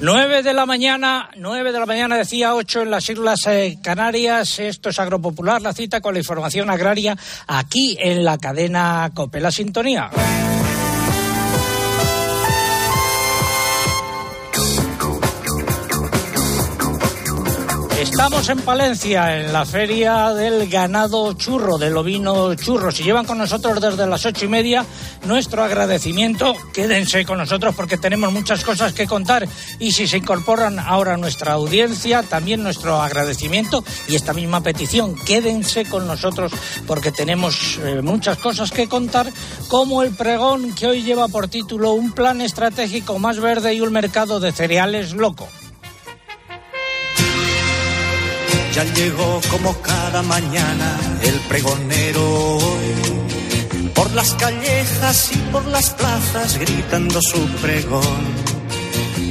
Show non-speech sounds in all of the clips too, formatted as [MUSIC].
9 de la mañana, 9 de la mañana decía 8 en las Islas eh, Canarias. Esto es Agropopular, la cita con la información agraria aquí en la cadena COPE. La sintonía. Estamos en Palencia, en la feria del ganado churro, del ovino churro. Si llevan con nosotros desde las ocho y media, nuestro agradecimiento. Quédense con nosotros porque tenemos muchas cosas que contar. Y si se incorporan ahora a nuestra audiencia, también nuestro agradecimiento y esta misma petición. Quédense con nosotros porque tenemos eh, muchas cosas que contar, como el pregón que hoy lleva por título Un plan estratégico más verde y un mercado de cereales loco. Ya llegó como cada mañana el pregonero por las callejas y por las plazas gritando su pregón.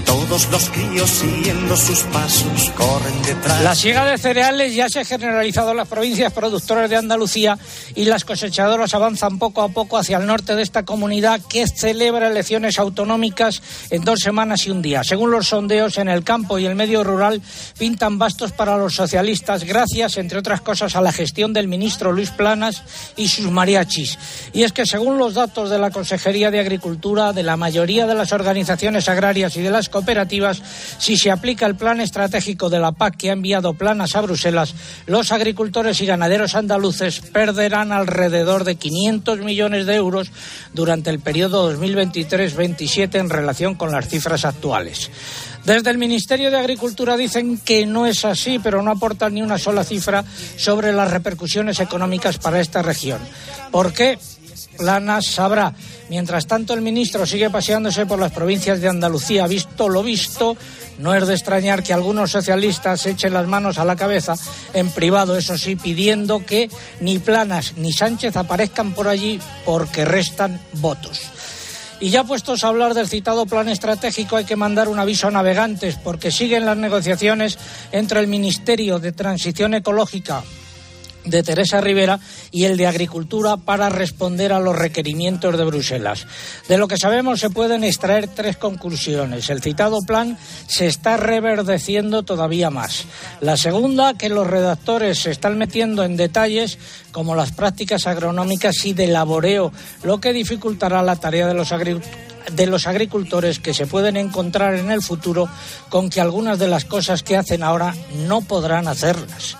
Todos los críos siguiendo sus pasos corren detrás. La siega de cereales ya se ha generalizado en las provincias productoras de Andalucía y las cosechadoras avanzan poco a poco hacia el norte de esta comunidad que celebra elecciones autonómicas en dos semanas y un día. Según los sondeos en el campo y el medio rural pintan bastos para los socialistas gracias, entre otras cosas, a la gestión del ministro Luis Planas y sus mariachis. Y es que según los datos de la Consejería de Agricultura, de la mayoría de las organizaciones agrarias y de las cooperativas, si se aplica el plan estratégico de la PAC que ha enviado planas a Bruselas, los agricultores y ganaderos andaluces perderán alrededor de 500 millones de euros durante el periodo 2023-27 en relación con las cifras actuales. Desde el Ministerio de Agricultura dicen que no es así, pero no aportan ni una sola cifra sobre las repercusiones económicas para esta región. ¿Por qué? Planas sabrá. Mientras tanto, el ministro sigue paseándose por las provincias de Andalucía. Visto lo visto, no es de extrañar que algunos socialistas echen las manos a la cabeza en privado, eso sí, pidiendo que ni Planas ni Sánchez aparezcan por allí porque restan votos. Y ya puestos a hablar del citado plan estratégico, hay que mandar un aviso a navegantes, porque siguen las negociaciones entre el Ministerio de Transición Ecológica de Teresa Rivera y el de Agricultura para responder a los requerimientos de Bruselas. De lo que sabemos se pueden extraer tres conclusiones. El citado plan se está reverdeciendo todavía más. La segunda, que los redactores se están metiendo en detalles como las prácticas agronómicas y de laboreo, lo que dificultará la tarea de los de los agricultores que se pueden encontrar en el futuro con que algunas de las cosas que hacen ahora no podrán hacerlas.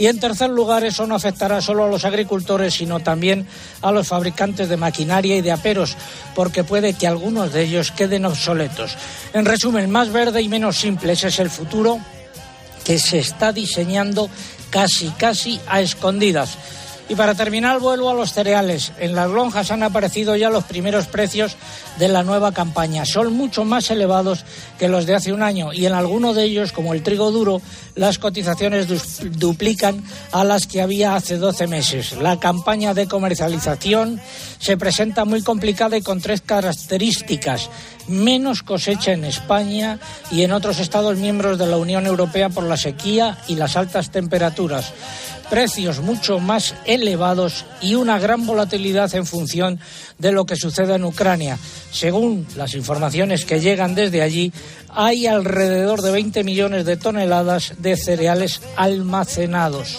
Y en tercer lugar, eso no afectará solo a los agricultores, sino también a los fabricantes de maquinaria y de aperos, porque puede que algunos de ellos queden obsoletos. En resumen, más verde y menos simple, ese es el futuro que se está diseñando casi, casi a escondidas. Y para terminar, vuelvo a los cereales. En las lonjas han aparecido ya los primeros precios de la nueva campaña. Son mucho más elevados que los de hace un año y en alguno de ellos, como el trigo duro, las cotizaciones duplican a las que había hace 12 meses. La campaña de comercialización se presenta muy complicada y con tres características. Menos cosecha en España y en otros Estados miembros de la Unión Europea por la sequía y las altas temperaturas precios mucho más elevados y una gran volatilidad en función de lo que suceda en Ucrania. Según las informaciones que llegan desde allí, hay alrededor de 20 millones de toneladas de cereales almacenados.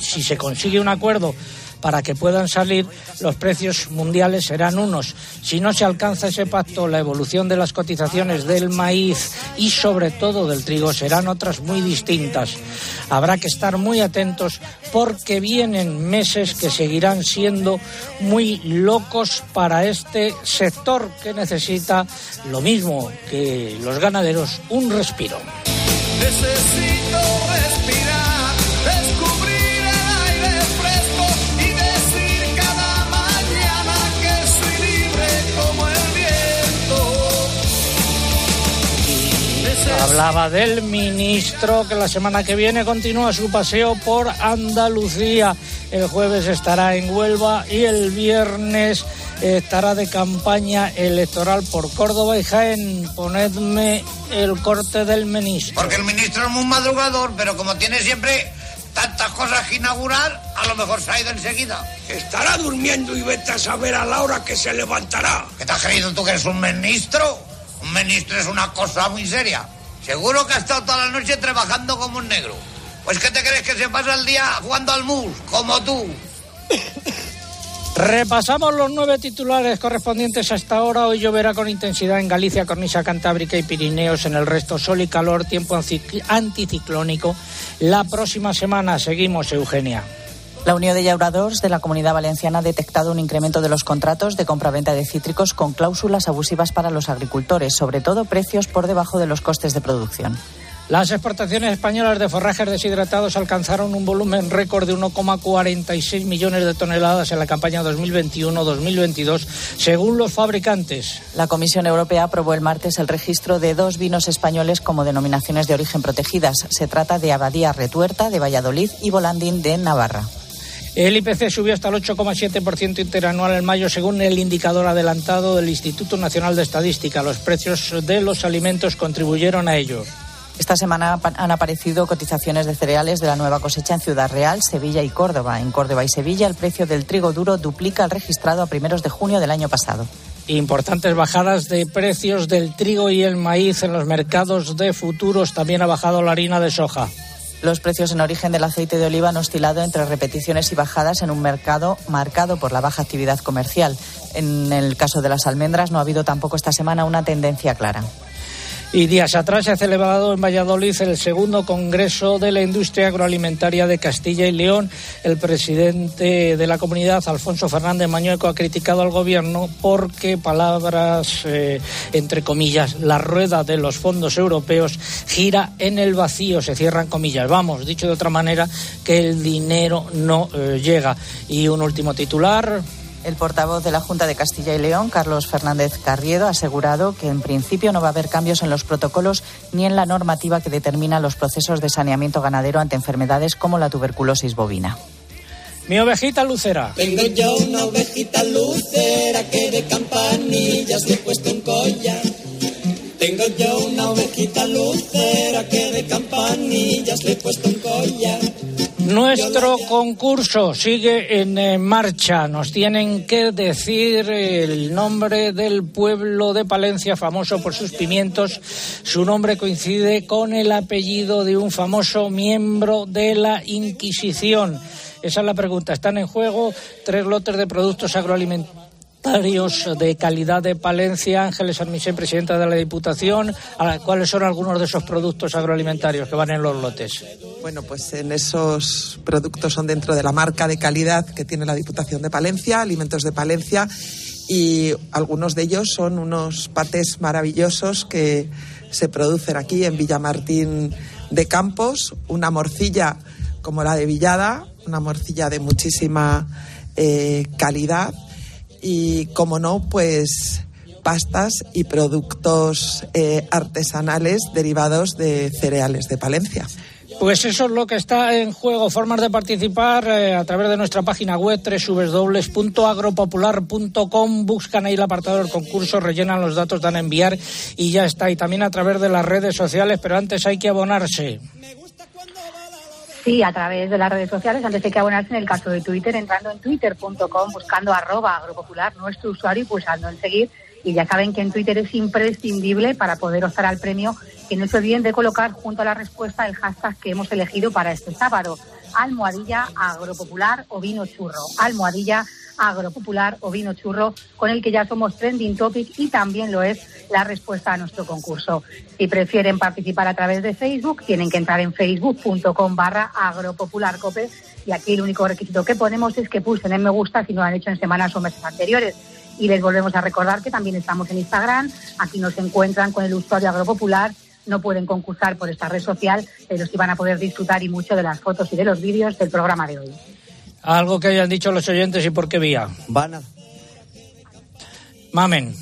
Si se consigue un acuerdo para que puedan salir, los precios mundiales serán unos. Si no se alcanza ese pacto, la evolución de las cotizaciones del maíz y sobre todo del trigo serán otras muy distintas. Habrá que estar muy atentos porque vienen meses que seguirán siendo muy locos para este sector que necesita lo mismo que los ganaderos, un respiro. Hablaba del ministro que la semana que viene continúa su paseo por Andalucía. El jueves estará en Huelva y el viernes estará de campaña electoral por Córdoba y Jaén. Ponedme el corte del ministro. Porque el ministro es muy madrugador, pero como tiene siempre tantas cosas que inaugurar, a lo mejor se ha ido enseguida. Estará durmiendo y vete a saber a la hora que se levantará. ¿Qué te has creído tú que eres un ministro? Un un ministro es una cosa muy seria. Seguro que ha estado toda la noche trabajando como un negro. Pues ¿qué te crees que se pasa el día jugando al mus, como tú? Repasamos los nueve titulares correspondientes a esta hora. Hoy lloverá con intensidad en Galicia, Cornisa Cantábrica y Pirineos. En el resto, sol y calor, tiempo anticiclónico. La próxima semana seguimos, Eugenia. La Unión de Llauradors de la Comunidad Valenciana ha detectado un incremento de los contratos de compra-venta de cítricos con cláusulas abusivas para los agricultores, sobre todo precios por debajo de los costes de producción. Las exportaciones españolas de forrajes deshidratados alcanzaron un volumen récord de 1,46 millones de toneladas en la campaña 2021-2022, según los fabricantes. La Comisión Europea aprobó el martes el registro de dos vinos españoles como denominaciones de origen protegidas. Se trata de Abadía Retuerta de Valladolid y Volandín de Navarra. El IPC subió hasta el 8,7% interanual en mayo, según el indicador adelantado del Instituto Nacional de Estadística. Los precios de los alimentos contribuyeron a ello. Esta semana han aparecido cotizaciones de cereales de la nueva cosecha en Ciudad Real, Sevilla y Córdoba. En Córdoba y Sevilla el precio del trigo duro duplica el registrado a primeros de junio del año pasado. Importantes bajadas de precios del trigo y el maíz en los mercados de futuros. También ha bajado la harina de soja. Los precios en origen del aceite de oliva han oscilado entre repeticiones y bajadas en un mercado marcado por la baja actividad comercial. En el caso de las almendras no ha habido tampoco esta semana una tendencia clara. Y días atrás se ha celebrado en Valladolid el segundo Congreso de la Industria Agroalimentaria de Castilla y León. El presidente de la comunidad, Alfonso Fernández Mañueco, ha criticado al gobierno porque, palabras eh, entre comillas, la rueda de los fondos europeos gira en el vacío, se cierran comillas. Vamos, dicho de otra manera, que el dinero no eh, llega. Y un último titular. El portavoz de la Junta de Castilla y León, Carlos Fernández Carriedo, ha asegurado que en principio no va a haber cambios en los protocolos ni en la normativa que determina los procesos de saneamiento ganadero ante enfermedades como la tuberculosis bovina. Mi ovejita lucera. Tengo yo una ovejita lucera que de campanillas le he puesto un collar. Tengo yo una ovejita lucera que de campanillas le he puesto un collar. Nuestro concurso sigue en eh, marcha. Nos tienen que decir el nombre del pueblo de Palencia, famoso por sus pimientos. Su nombre coincide con el apellido de un famoso miembro de la Inquisición. Esa es la pregunta. Están en juego tres lotes de productos agroalimentarios de calidad de Palencia. Ángeles Armisen, presidenta de la Diputación. ¿Cuáles son algunos de esos productos agroalimentarios que van en los lotes? Bueno, pues en esos productos son dentro de la marca de calidad que tiene la Diputación de Palencia, Alimentos de Palencia, y algunos de ellos son unos patés maravillosos que se producen aquí en Villamartín de Campos, una morcilla como la de Villada, una morcilla de muchísima eh, calidad y, como no, pues pastas y productos eh, artesanales derivados de cereales de Palencia. Pues eso es lo que está en juego. Formas de participar eh, a través de nuestra página web www.agropopular.com. Buscan ahí el apartado del concurso, rellenan los datos, dan a enviar y ya está. Y también a través de las redes sociales, pero antes hay que abonarse. Sí, a través de las redes sociales, antes de que abonarse en el caso de Twitter, entrando en twitter.com, buscando arroba agropopular, nuestro usuario, y pulsando en seguir. Y ya saben que en Twitter es imprescindible para poder optar al premio que no se olviden de colocar junto a la respuesta el hashtag que hemos elegido para este sábado. Almohadilla agropopular o vino churro. Almohadilla o vino churro, con el que ya somos trending topic y también lo es la respuesta a nuestro concurso. Si prefieren participar a través de Facebook, tienen que entrar en facebook.com barra agropopularcope y aquí el único requisito que ponemos es que pulsen en me gusta si no lo han hecho en semanas o meses anteriores. Y les volvemos a recordar que también estamos en Instagram, aquí nos encuentran con el usuario agropopular no pueden concursar por esta red social, pero sí van a poder disfrutar y mucho de las fotos y de los vídeos del programa de hoy. Algo que hayan dicho los oyentes y por qué vía. Van a... Mamen.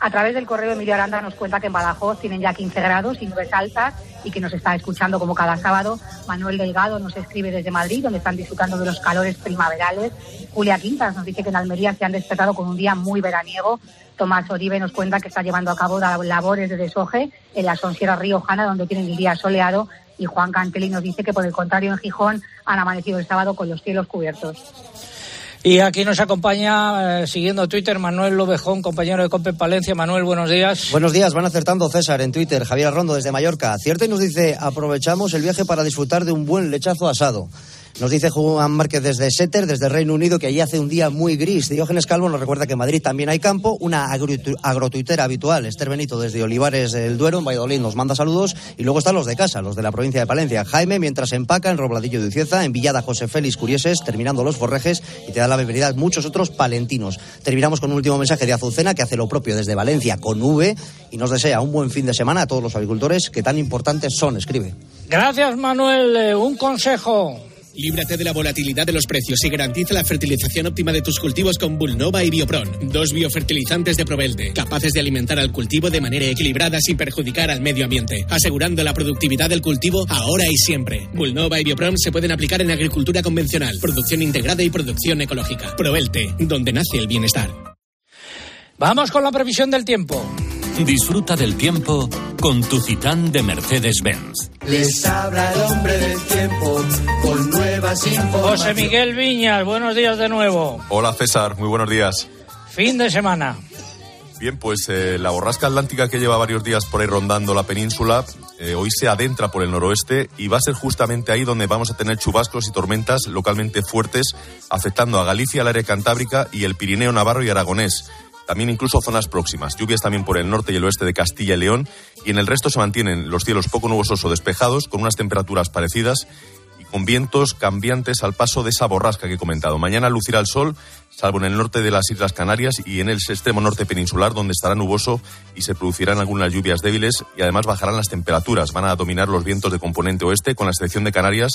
A través del correo Emilio Aranda nos cuenta que en Badajoz tienen ya 15 grados y nubes altas y que nos está escuchando como cada sábado. Manuel Delgado nos escribe desde Madrid, donde están disfrutando de los calores primaverales. Julia Quintas nos dice que en Almería se han despertado con un día muy veraniego. Tomás Oribe nos cuenta que está llevando a cabo labores de desoje en la Sonsiera Riojana, donde tienen el día soleado y Juan Cantelli nos dice que por el contrario en Gijón han amanecido el sábado con los cielos cubiertos. Y aquí nos acompaña, eh, siguiendo Twitter, Manuel Lobejón, compañero de Cope Palencia. Manuel, buenos días. Buenos días, van acertando César en Twitter, Javier Arrondo desde Mallorca. Cierta y nos dice, aprovechamos el viaje para disfrutar de un buen lechazo asado. Nos dice Juan Márquez desde Setter, desde Reino Unido, que allí hace un día muy gris. Diógenes Calvo nos recuerda que en Madrid también hay campo. Una agrotuitera habitual, Esther Benito, desde Olivares del Duero, en Valladolid, nos manda saludos. Y luego están los de casa, los de la provincia de Palencia. Jaime, mientras empaca en Robladillo de Ucieza, en Villada José Félix Curieses, terminando los forrejes, y te da la bienvenida a muchos otros palentinos. Terminamos con un último mensaje de Azucena, que hace lo propio desde Valencia con V, y nos desea un buen fin de semana a todos los agricultores que tan importantes son, escribe. Gracias, Manuel. Eh, un consejo. Líbrate de la volatilidad de los precios y garantiza la fertilización óptima de tus cultivos con Bulnova y Biopron, dos biofertilizantes de Provelte, capaces de alimentar al cultivo de manera equilibrada sin perjudicar al medio ambiente, asegurando la productividad del cultivo ahora y siempre. Bulnova y Biopron se pueden aplicar en agricultura convencional, producción integrada y producción ecológica. Provelte, donde nace el bienestar. Vamos con la previsión del tiempo. Disfruta del tiempo con tu Citán de Mercedes-Benz. Les habla el hombre del tiempo con nuevas informaciones. José Miguel Viñas, buenos días de nuevo. Hola César, muy buenos días. Fin de semana. Bien, pues eh, la borrasca atlántica que lleva varios días por ahí rondando la península, eh, hoy se adentra por el noroeste y va a ser justamente ahí donde vamos a tener chubascos y tormentas localmente fuertes, afectando a Galicia, el área cantábrica y el Pirineo Navarro y Aragonés también incluso zonas próximas. Lluvias también por el norte y el oeste de Castilla y León y en el resto se mantienen los cielos poco nubosos o despejados con unas temperaturas parecidas y con vientos cambiantes al paso de esa borrasca que he comentado. Mañana lucirá el sol, salvo en el norte de las Islas Canarias y en el extremo norte peninsular donde estará nuboso y se producirán algunas lluvias débiles y además bajarán las temperaturas. Van a dominar los vientos de componente oeste con la excepción de Canarias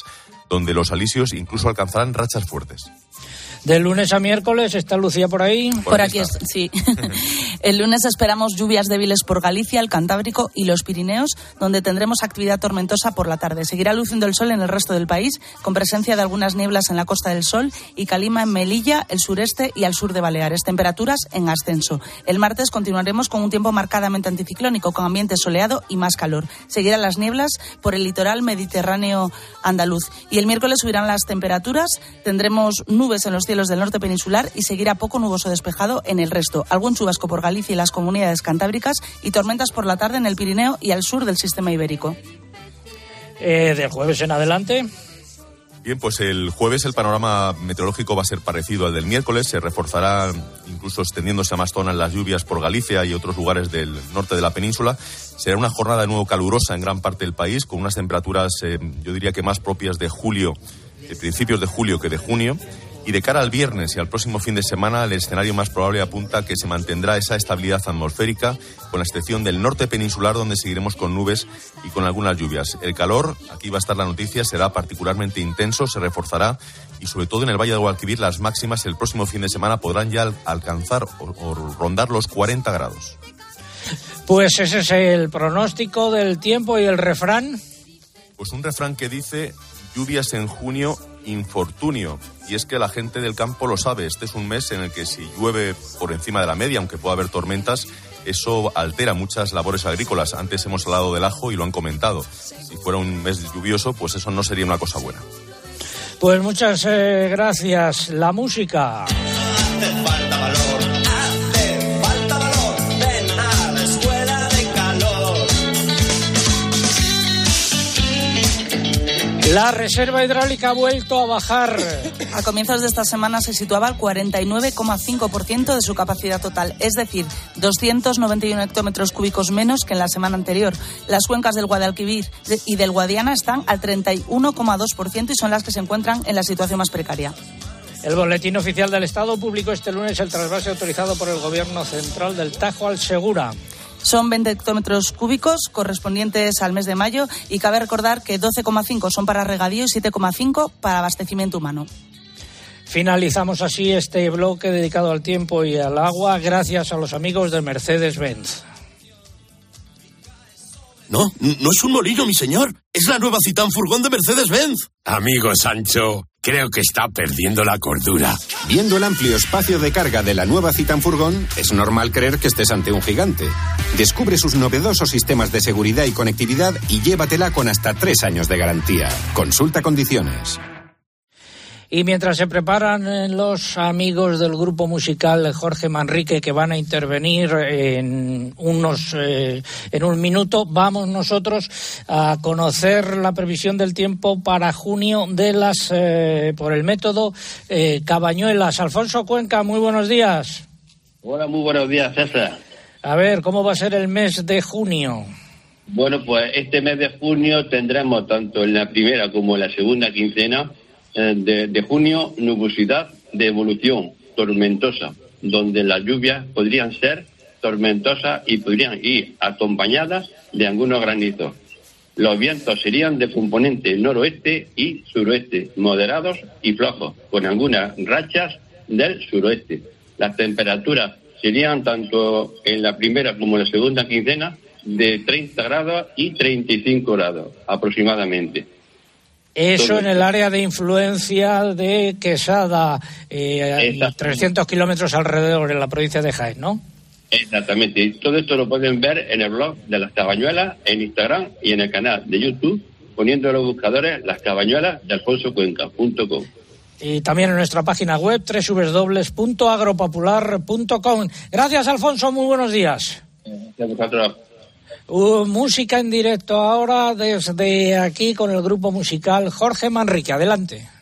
donde los alisios incluso alcanzarán rachas fuertes. De lunes a miércoles, ¿está Lucía por ahí? Por, aquí, sí. [LAUGHS] el lunes esperamos lluvias débiles por Galicia, el Cantábrico y los Pirineos, donde tendremos actividad tormentosa por la tarde. Seguirá luciendo el sol en el resto del país, con presencia de algunas nieblas en la costa del sol y calima en Melilla, el sureste y al sur de Baleares. Temperaturas en ascenso. El martes continuaremos con un tiempo marcadamente anticiclónico, con ambiente soleado y más calor. Seguirán las nieblas por el litoral mediterráneo andaluz. Y el miércoles subirán las temperaturas. Tendremos nubes en los cielos del norte peninsular y seguirá poco nuboso despejado en el resto. Algún chubasco por Galicia y las comunidades cantábricas y tormentas por la tarde en el Pirineo y al sur del sistema ibérico. Eh, de jueves en adelante. Bien, pues el jueves el panorama meteorológico va a ser parecido al del miércoles. Se reforzará, incluso extendiéndose a más zonas, las lluvias por Galicia y otros lugares del norte de la península. Será una jornada de nuevo calurosa en gran parte del país, con unas temperaturas, eh, yo diría que más propias de julio, de principios de julio que de junio. Y de cara al viernes y al próximo fin de semana, el escenario más probable apunta que se mantendrá esa estabilidad atmosférica, con la excepción del norte peninsular, donde seguiremos con nubes y con algunas lluvias. El calor, aquí va a estar la noticia, será particularmente intenso, se reforzará y sobre todo en el Valle de Guadalquivir las máximas el próximo fin de semana podrán ya alcanzar o, rondar los 40 grados. Pues ese es el pronóstico del tiempo y el refrán. Pues un refrán que dice lluvias en junio infortunio. Y es que la gente del campo lo sabe. Este es un mes en el que si llueve por encima de la media, aunque pueda haber tormentas, eso altera muchas labores agrícolas. Antes hemos hablado del ajo y lo han comentado. Si fuera un mes lluvioso, pues eso no sería una cosa buena. Pues muchas eh, gracias. La música. La reserva hidráulica ha vuelto a bajar. A comienzos de esta semana se situaba al 49,5% de su capacidad total, es decir, 291 hectómetros cúbicos menos que en la semana anterior. Las cuencas del Guadalquivir y del Guadiana están al 31,2% y son las que se encuentran en la situación más precaria. El Boletín Oficial del Estado publicó este lunes el trasvase autorizado por el Gobierno Central del Tajo al Segura. Son 20 hectómetros cúbicos correspondientes al mes de mayo y cabe recordar que 12,5 son para regadío y 7,5 para abastecimiento humano. Finalizamos así este bloque dedicado al tiempo y al agua gracias a los amigos de Mercedes-Benz. No, no es un molino, mi señor. Es la nueva Citán Furgón de Mercedes-Benz. Amigo Sancho, creo que está perdiendo la cordura. Viendo el amplio espacio de carga de la nueva Citan Furgón, es normal creer que estés ante un gigante. Descubre sus novedosos sistemas de seguridad y conectividad y llévatela con hasta tres años de garantía. Consulta condiciones. Y mientras se preparan eh, los amigos del grupo musical Jorge Manrique que van a intervenir en unos eh, en un minuto, vamos nosotros a conocer la previsión del tiempo para junio de las eh, por el método Cabañuelas. Alfonso Cuenca, muy buenos días. Hola, muy buenos días, César. A ver, ¿cómo va a ser el mes de junio? Bueno, pues este mes de junio tendremos tanto en la primera como en la segunda quincena eh, de, junio nubosidad de evolución tormentosa, donde las lluvias podrían ser tormentosas y podrían ir acompañadas de algunos granizos. Los vientos serían de componente noroeste y suroeste, moderados y flojos, con algunas rachas del suroeste. Las temperaturas serían tanto en la primera como en la segunda quincena de 30 grados y 35 grados aproximadamente. Eso en el área de influencia de Quesada, eh, 300 kilómetros alrededor en la provincia de Jaén, ¿no? Exactamente. Y todo esto lo pueden ver en el blog de Las Cabañuelas, en Instagram y en el canal de YouTube, poniendo en los buscadores Las Cabañuelas de alfonsocuenca.com. Y también en nuestra página web www.agropopular.com. Gracias, Alfonso. Muy buenos días. Gracias Uh, música en directo ahora desde aquí con el grupo musical Jorge Manrique. Adelante.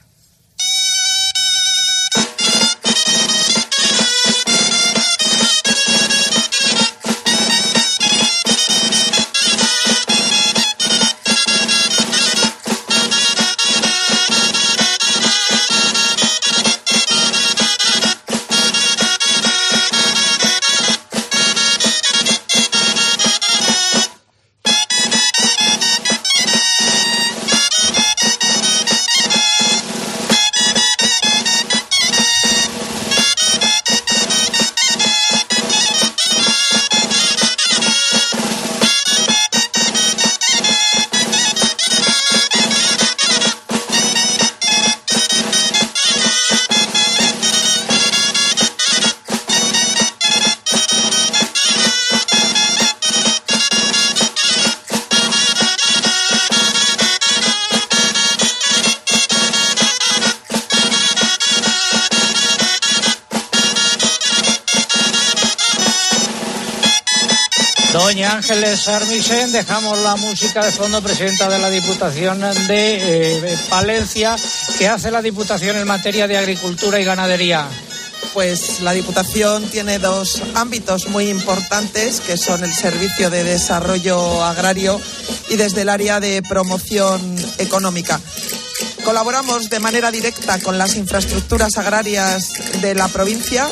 Ángeles Armisen, dejamos la música de fondo, presidenta de la Diputación de eh, Palencia. ¿Qué hace la Diputación en materia de agricultura y ganadería? Pues la Diputación tiene dos ámbitos muy importantes, que son el Servicio de Desarrollo Agrario y desde el área de promoción económica. Colaboramos de manera directa con las infraestructuras agrarias de la provincia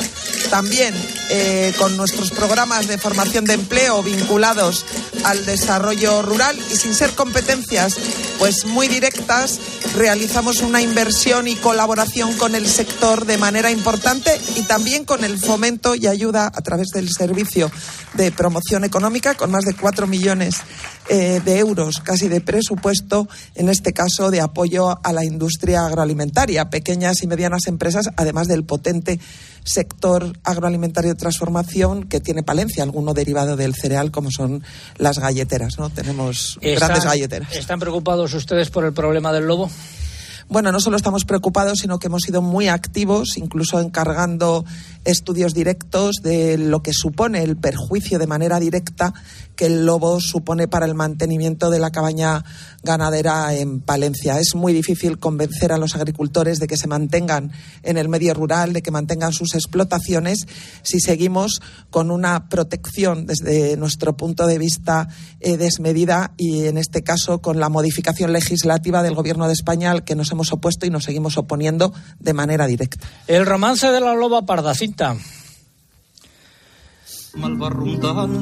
también eh, con nuestros programas de formación de empleo vinculados al desarrollo rural y sin ser competencias pues muy directas realizamos una inversión y colaboración con el sector de manera importante y también con el fomento y ayuda a través del servicio de promoción económica con más de cuatro millones eh, de euros casi de presupuesto, en este caso de apoyo a la industria agroalimentaria, pequeñas y medianas empresas, además del potente sector agroalimentario de transformación que tiene Palencia, alguno derivado del cereal, como son las galleteras. ¿no? Tenemos grandes galleteras. ¿Están preocupados ustedes por el problema del lobo? Bueno, no solo estamos preocupados, sino que hemos sido muy activos, incluso encargando estudios directos de lo que supone el perjuicio de manera directa que el lobo supone para el mantenimiento de la cabaña ganadera en Palencia. Es muy difícil convencer a los agricultores de que se mantengan en el medio rural, de que mantengan sus explotaciones, si seguimos con una protección desde nuestro punto de vista eh, desmedida y, en este caso, con la modificación legislativa del Gobierno de España al que nos hemos opuesto y nos seguimos oponiendo de manera directa. El romance de la loba pardacita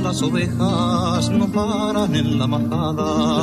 las ovejas no paran en la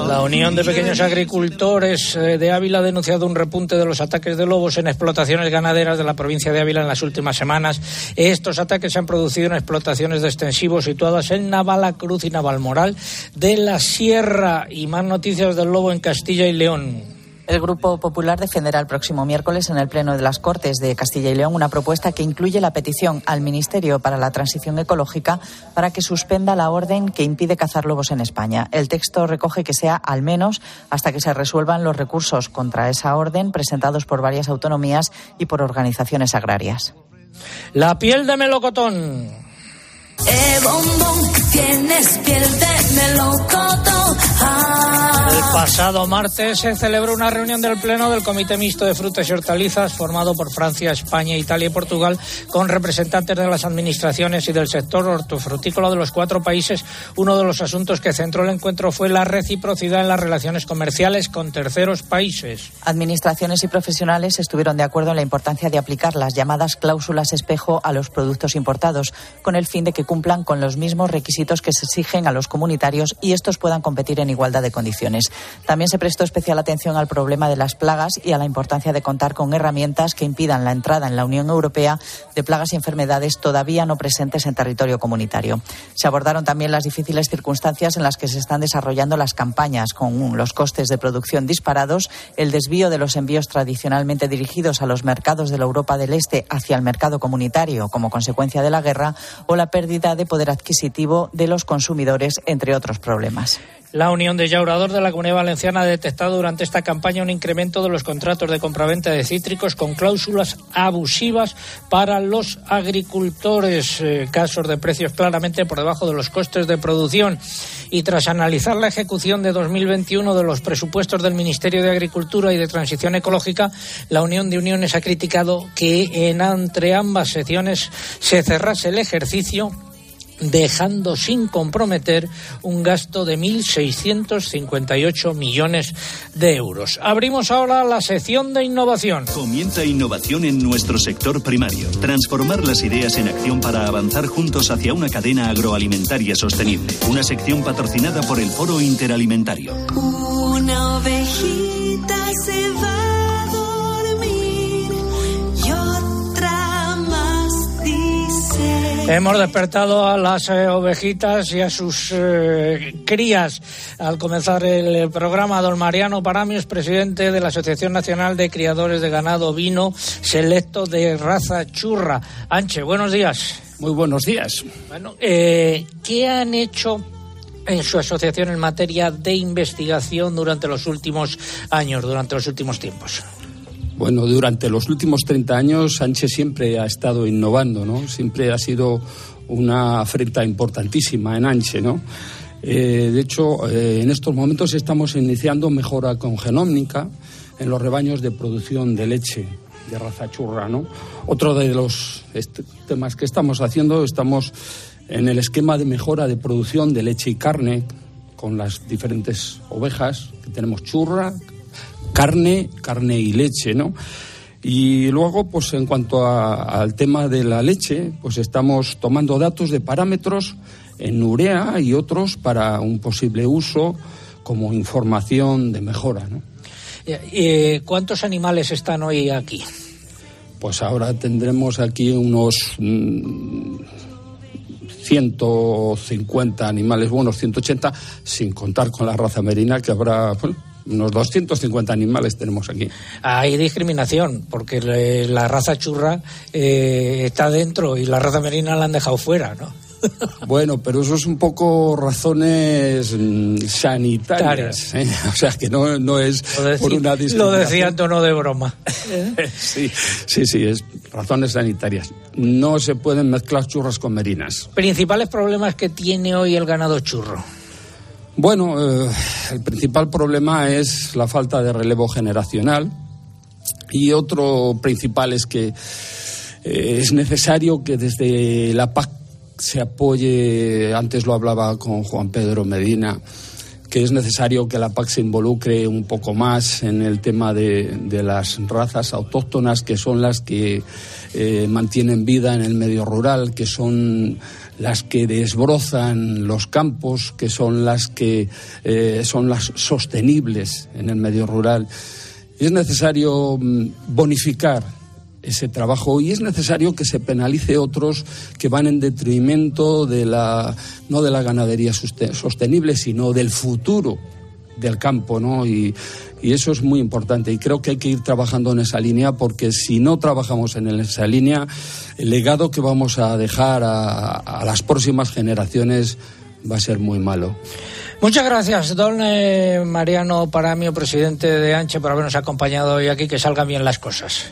La Unión de Pequeños Agricultores eh, de Ávila ha denunciado un repunte de los ataques de lobos en explotaciones ganaderas de la provincia de Ávila en las últimas semanas. Estos ataques se han producido en explotaciones de extensivos situadas en Navalacruz y Navalmoral de la Sierra. Y más noticias del lobo en Castilla y León. El Grupo Popular defenderá el próximo miércoles en el Pleno de las Cortes de Castilla y León una propuesta que incluye la petición al Ministerio para la Transición Ecológica para que suspenda la orden que impide cazar lobos en España. El texto recoge que sea al menos hasta que se resuelvan los recursos contra esa orden presentados por varias autonomías y por organizaciones agrarias. La piel de melocotón. Eh, bombón, tienes piel de melocotón. Ah. El pasado martes se celebró una reunión del Pleno del Comité Mixto de Frutas y Hortalizas formado por Francia, España, Italia y Portugal con representantes de las administraciones y del sector hortofrutícola de los cuatro países. Uno de los asuntos que centró el encuentro fue la reciprocidad en las relaciones comerciales con terceros países. Administraciones y profesionales estuvieron de acuerdo en la importancia de aplicar las llamadas cláusulas espejo a los productos importados, con el fin de que cumplan con los mismos requisitos que se exigen a los comunitarios y estos puedan competir en igualdad de También se prestó especial atención al problema de las plagas y a la importancia de contar con herramientas que impidan la entrada en la Unión Europea de plagas y enfermedades todavía no presentes en territorio comunitario. Se abordaron también las difíciles circunstancias en las que se están desarrollando las campañas, con los costes de producción disparados, el desvío de los envíos tradicionalmente dirigidos a los mercados de la Europa del Este hacia el mercado comunitario como consecuencia de la guerra o la pérdida de poder adquisitivo de los consumidores, entre otros problemas. La Unión de Llaurador de la Comunidad Valenciana ha detectado durante esta campaña un incremento de los contratos de compraventa de cítricos con cláusulas abusivas para los agricultores, eh, casos de precios claramente por debajo de los costes de producción. Y tras analizar la ejecución de 2021 de los presupuestos del Ministerio de Agricultura y de Transición Ecológica, la Unión de Uniones ha criticado que en entre ambas secciones se cerrase el ejercicio dejando sin comprometer un gasto de 1.658 millones de euros. Abrimos ahora la sección de innovación. Comienza innovación en nuestro sector primario. Transformar las ideas en acción para avanzar juntos hacia una cadena agroalimentaria sostenible. Una sección patrocinada por el Foro Interalimentario. Una ovejita se va Hemos despertado a las eh, ovejitas y a sus eh, crías al comenzar el programa. Don Mariano Paramios, presidente de la Asociación Nacional de Criadores de Ganado Vino Selecto de Raza Churra. Anche, buenos días. Muy buenos días. Bueno, eh, ¿qué han hecho en su asociación en materia de investigación durante los últimos años, durante los últimos tiempos? Bueno, durante los últimos 30 años Sánchez siempre ha estado innovando, ¿no? Siempre ha sido una afrenta importantísima en Anche, ¿no? Eh, de hecho, eh, en estos momentos estamos iniciando mejora con genómica en los rebaños de producción de leche de raza churra, ¿no? Otro de los temas que estamos haciendo, estamos en el esquema de mejora de producción de leche y carne con las diferentes ovejas que tenemos churra, carne, carne y leche, ¿no? Y luego, pues en cuanto a- al tema de la leche, pues estamos tomando datos de parámetros en urea y otros para un posible uso como información de mejora, ¿no? Eh, ¿Cuántos animales están hoy aquí? Pues ahora tendremos aquí unos mm, 150 animales buenos, 180, sin contar con la raza merina, que habrá bueno, unos 250 animales tenemos aquí. Hay discriminación, porque le- la raza churra eh, está dentro y la raza merina la han dejado fuera, ¿no? [LAUGHS] Bueno, pero eso es un poco razones mm, sanitarias. ¿eh? [LAUGHS] O sea, que no, no es por una Lo discriminación. decía en tono de broma. [LAUGHS] Sí, sí, sí, es razones sanitarias. No se pueden mezclar churras con merinas. Principales problemas que tiene hoy el ganado churro. Bueno, eh, el principal problema es la falta de relevo generacional y otro principal es que eh, es necesario que desde la PAC se apoye, antes lo hablaba con Juan Pedro Medina, que es necesario que la PAC se involucre un poco más en el tema de, las razas autóctonas, que son las que eh, mantienen vida en el medio rural, que son las que desbrozan los campos, que son las que eh, son las sostenibles en el medio rural. Es necesario mm, bonificar ese trabajo y es necesario que se penalice otros que van en detrimento de la no de la ganadería sostenible sino del futuro del campo no y Y eso es muy importante y creo que hay que ir trabajando en esa línea porque si no trabajamos en esa línea, el legado que vamos a dejar a, a las próximas generaciones va a ser muy malo. Muchas gracias, don eh, Mariano Paramio, presidente de Anche, por habernos acompañado hoy aquí. Que salgan bien las cosas.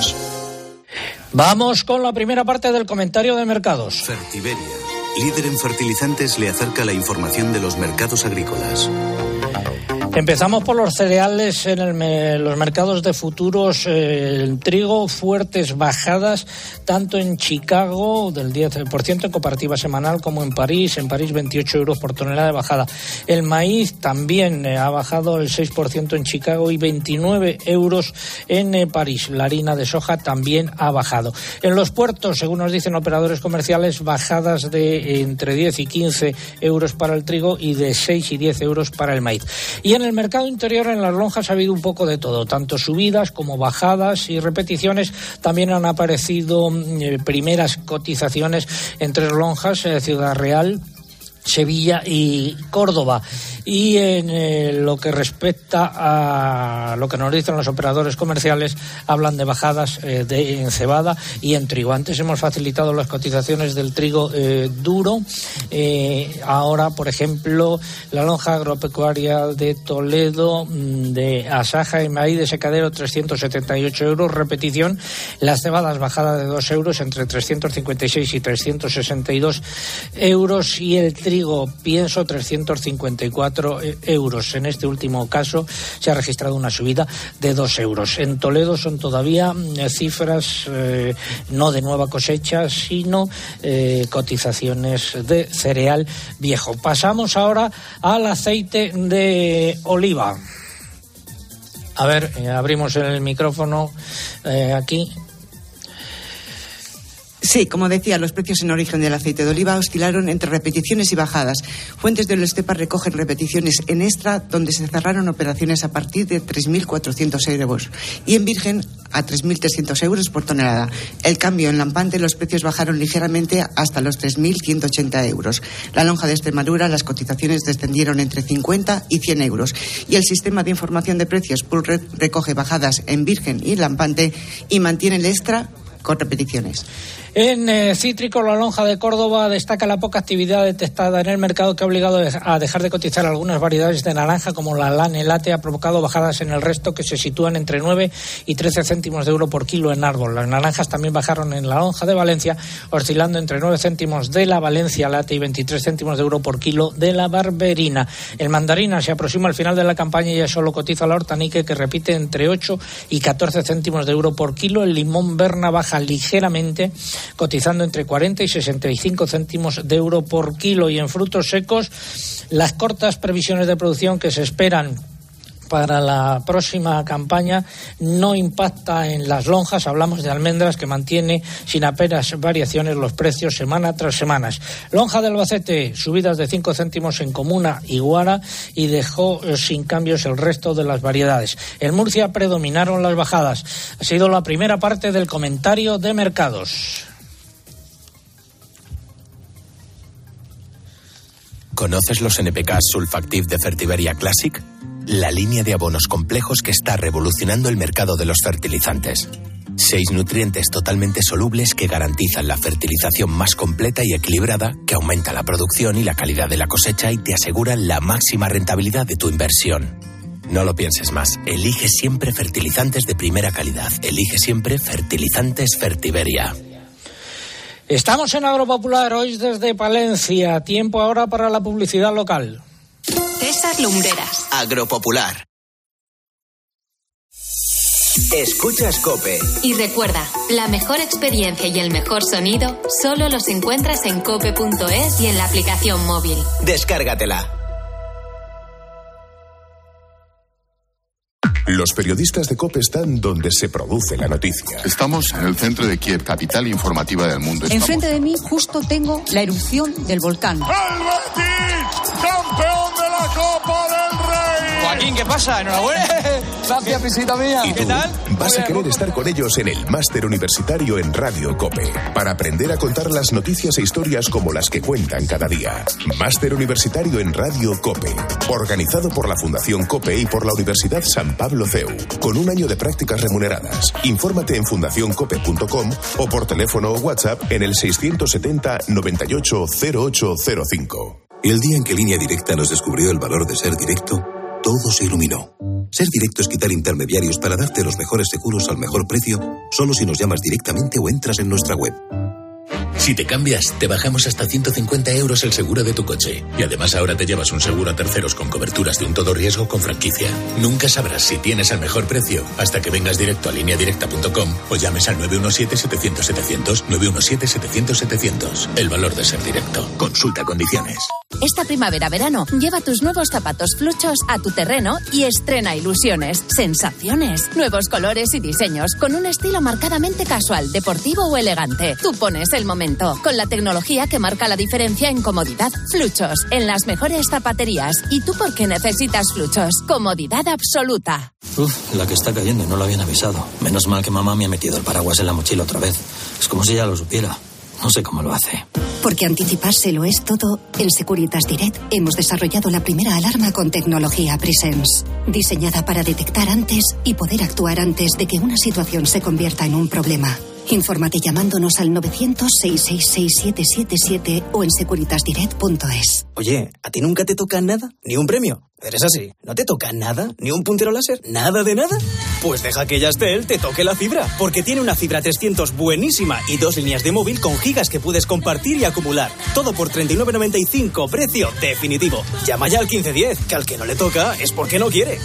Vamos con la primera parte del comentario de mercados. Fertiberia, líder en fertilizantes, le acerca la información de los mercados agrícolas. Empezamos por los cereales en los mercados de futuros. Eh, el trigo, fuertes bajadas, tanto en Chicago del 10% en comparativa semanal como en París. En París 28 euros por tonelada de bajada. El maíz también eh, ha bajado el 6% en Chicago y 29 euros en eh, París. La harina de soja también ha bajado. En los puertos, según nos dicen operadores comerciales, bajadas de entre 10 y 15 euros para el trigo y de 6 y 10 euros para el maíz. Y el mercado interior, en las lonjas, ha habido un poco de todo, tanto subidas como bajadas y repeticiones. También han aparecido eh, primeras cotizaciones entre lonjas, eh, Ciudad Real. Sevilla y Córdoba. Y en eh, lo que respecta a lo que nos dicen los operadores comerciales, hablan de bajadas eh, de, en cebada y en trigo. Antes hemos facilitado las cotizaciones del trigo eh, duro. ahora, por ejemplo, la lonja agropecuaria de Toledo, mm, de Asaja y Maíz de Secadero, 378 euros. Repetición, las cebadas bajadas de 2 euros entre 356 y 362 euros. Y el trigo, pienso, 354 eh, euros. En este último caso se ha registrado una subida de 2 euros. En Toledo son todavía mm, cifras eh, no de nueva cosecha, sino eh, cotizaciones de cereal viejo. Pasamos ahora al aceite de oliva. A ver, abrimos el micrófono aquí. Sí, como decía, los precios en origen del aceite de oliva oscilaron entre repeticiones y bajadas. Fuentes de Estepa recogen repeticiones en extra, donde se cerraron operaciones a partir de 3.400 euros, y en virgen a 3.300 euros por tonelada. El cambio en Lampante, los precios bajaron ligeramente hasta los 3.180 euros. La lonja de Extremadura, las cotizaciones descendieron entre 50 y 100 euros. Y el sistema de información de precios Pulred recoge bajadas en virgen y Lampante y mantiene el extra con repeticiones. En eh, cítrico, la lonja de Córdoba destaca la poca actividad detectada en el mercado que ha obligado a dejar de cotizar algunas variedades de naranja, como la lane late, ha provocado bajadas en el resto que se sitúan entre 9 y 13 céntimos de euro por kilo en árbol. Las naranjas también bajaron en la lonja de Valencia, oscilando entre 9 céntimos de la Valencia late y 23 céntimos de euro por kilo de la barberina. El mandarina se aproxima al final de la campaña y ya solo cotiza la hortanique, que repite entre 8 y 14 céntimos de euro por kilo. El limón berna baja ligeramente cotizando entre 40 y 65 céntimos de euro por kilo. Y en frutos secos, las cortas previsiones de producción que se esperan para la próxima campaña no impacta en las lonjas. Hablamos de almendras que mantiene sin apenas variaciones los precios semana tras semana. Lonja de Albacete, subidas de 5 céntimos en Comuna y Guara y dejó eh, sin cambios el resto de las variedades. En Murcia predominaron las bajadas. Ha sido la primera parte del comentario de mercados. ¿Conoces los NPK Sulfactive de Fertiberia Classic? La línea de abonos complejos que está revolucionando el mercado de los fertilizantes. Seis nutrientes totalmente solubles que garantizan la fertilización más completa y equilibrada, que aumenta la producción y la calidad de la cosecha y te aseguran la máxima rentabilidad de tu inversión. No lo pienses más. Elige siempre fertilizantes de primera calidad. Elige siempre fertilizantes Fertiberia. Estamos en Agropopular hoy desde Palencia. Tiempo ahora para la publicidad local. César Lumbreras. Agropopular. Escuchas Cope. Y recuerda, la mejor experiencia y el mejor sonido solo los encuentras en cope.es y en la aplicación móvil. Descárgatela. Los periodistas de COPE están donde se produce la noticia. Estamos en el centro de Kiev, capital informativa del mundo. Estamos... Enfrente de mí justo tengo la erupción del volcán. ¡El Betis! ¡Campeón Copa del Rey! Joaquín, ¿qué pasa? Enhorabuena. Gracias, visita mía. ¿Y ¿Qué tal? Vas a querer estar con ellos en el máster universitario en Radio COPE para aprender a contar las noticias e historias como las que cuentan cada día. Máster universitario en Radio COPE, organizado por la Fundación COPE y por la Universidad San Pablo CEU, con un año de prácticas remuneradas. Infórmate en fundacioncope.com o por teléfono o WhatsApp en el 670 98 0805. El día en que Línea Directa nos descubrió el valor de ser directo, todo se iluminó. Ser directo es quitar intermediarios para darte los mejores seguros al mejor precio, solo si nos llamas directamente o entras en nuestra web. Si te cambias, te bajamos hasta 150 euros el seguro de tu coche. Y además ahora te llevas un seguro a terceros con coberturas de un todo riesgo con franquicia. Nunca sabrás si tienes el mejor precio hasta que vengas directo a lineadirecta.com o llames al 917-700-700, 917-700-700. El valor de ser directo. Consulta condiciones. Esta primavera-verano, lleva tus nuevos zapatos fluchos a tu terreno y estrena ilusiones, sensaciones, nuevos colores y diseños con un estilo marcadamente casual, deportivo o elegante. Tú pones el momento con la tecnología que marca la diferencia en comodidad. Fluchos, en las mejores zapaterías. ¿Y tú por qué necesitas fluchos? Comodidad absoluta. Uf, la que está cayendo, no lo habían avisado. Menos mal que mamá me ha metido el paraguas en la mochila otra vez. Es como si ya lo supiera. No sé cómo lo hace. Porque anticipárselo es todo, en Securitas Direct hemos desarrollado la primera alarma con tecnología Presence, diseñada para detectar antes y poder actuar antes de que una situación se convierta en un problema. Infórmate llamándonos al 900-666-777 o en securitasdirect.es. Oye, ¿a ti nunca te toca nada? ¿Ni un premio? ¿Eres así? ¿No te toca nada? ¿Ni un puntero láser? ¿Nada de nada? Pues deja que Yastel te toque la fibra, porque tiene una fibra 300 buenísima y dos líneas de móvil con gigas que puedes compartir y acumular. Todo por 39.95, precio definitivo. Llama ya al 1510, que al que no le toca es porque no quiere.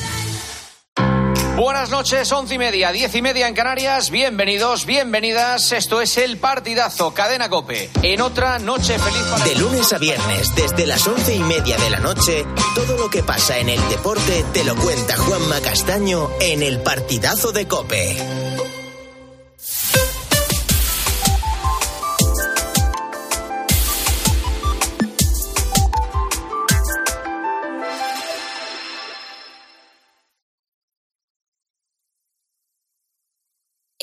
Buenas noches, once y media, diez y media en Canarias. Bienvenidos, bienvenidas. Esto es el partidazo Cadena Cope. En otra noche feliz para De lunes a viernes, desde las once y media de la noche, todo lo que pasa en el deporte te lo cuenta Juanma Castaño en el partidazo de Cope.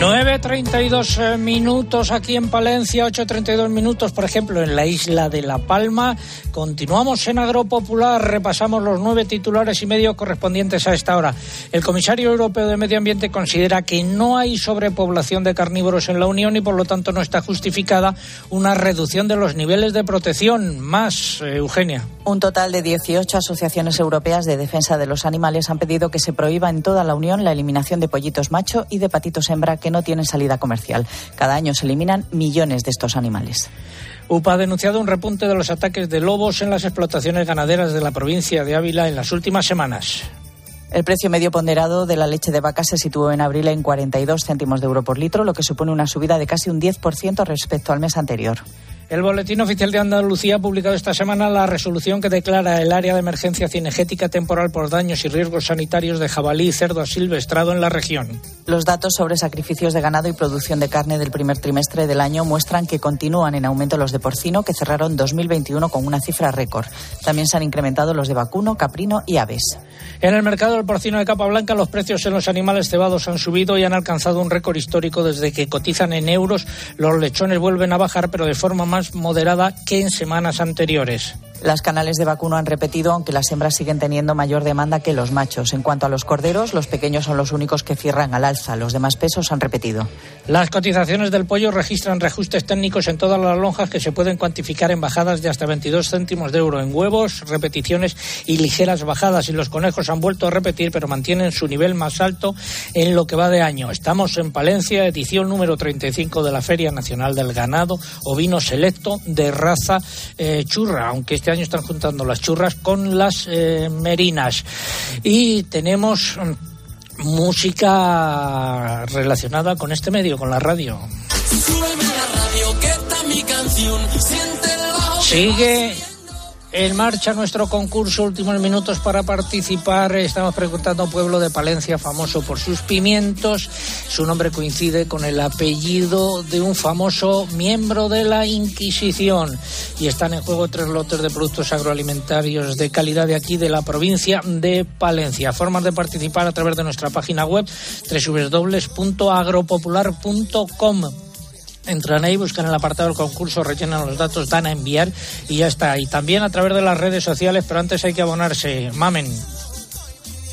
9.32 minutos aquí en Palencia, 8.32 minutos, por ejemplo, en la isla de La Palma. Continuamos en Agropopular, repasamos los nueve titulares y medio correspondientes a esta hora. El comisario europeo de Medio Ambiente considera que no hay sobrepoblación de carnívoros en la Unión y por lo tanto no está justificada una reducción de los niveles de protección. Más, eh, Eugenia. Un total de 18 asociaciones europeas de defensa de los animales han pedido que se prohíba en toda la Unión la eliminación de pollitos macho y de patitos hembra que no tienen salida comercial. Cada año se eliminan millones de estos animales. UPA ha denunciado un repunte de los ataques de lobos en las explotaciones ganaderas de la provincia de Ávila en las últimas semanas. El precio medio ponderado de la leche de vaca se situó en abril en 42 céntimos de euro por litro, lo que supone una subida de casi un 10% respecto al mes anterior. El Boletín Oficial de Andalucía ha publicado esta semana la resolución que declara el área de emergencia cinegética temporal por daños y riesgos sanitarios de jabalí y cerdo asilvestrado en la región. Los datos sobre sacrificios de ganado y producción de carne del primer trimestre del año muestran que continúan en aumento los de porcino, que cerraron 2021 con una cifra récord. También se han incrementado los de vacuno, caprino y aves. En el mercado del porcino de capa blanca, los precios en los animales cebados han subido y han alcanzado un récord histórico desde que cotizan en euros. Los lechones vuelven a bajar, pero de forma más moderada que en semanas anteriores. Las canales de vacuno han repetido, aunque las hembras siguen teniendo mayor demanda que los machos. En cuanto a los corderos, los pequeños son los únicos que cierran al alza. Los demás pesos han repetido. Las cotizaciones del pollo registran reajustes técnicos en todas las lonjas que se pueden cuantificar en bajadas de hasta 22 céntimos de euro en huevos, repeticiones y ligeras bajadas. Y los conejos han vuelto a repetir, pero mantienen su nivel más alto en lo que va de año. Estamos en Palencia, edición número 35 de la Feria Nacional del Ganado, ovino selecto de raza eh, churra, aunque este año están juntando las churras con las eh, merinas. Y tenemos música relacionada con este medio, con la radio. Súbeme la radio, que está mi canción. Siente el Sigue en marcha nuestro concurso, últimos minutos para participar. Estamos preguntando a un pueblo de Palencia famoso por sus pimientos. Su nombre coincide con el apellido de un famoso miembro de la Inquisición. Y están en juego tres lotes de productos agroalimentarios de calidad de aquí, de la provincia de Palencia. Formas de participar a través de nuestra página web www.agropopular.com entran ahí, buscan el apartado del concurso, rellenan los datos, dan a enviar y ya está. Y también a través de las redes sociales, pero antes hay que abonarse. Mamen.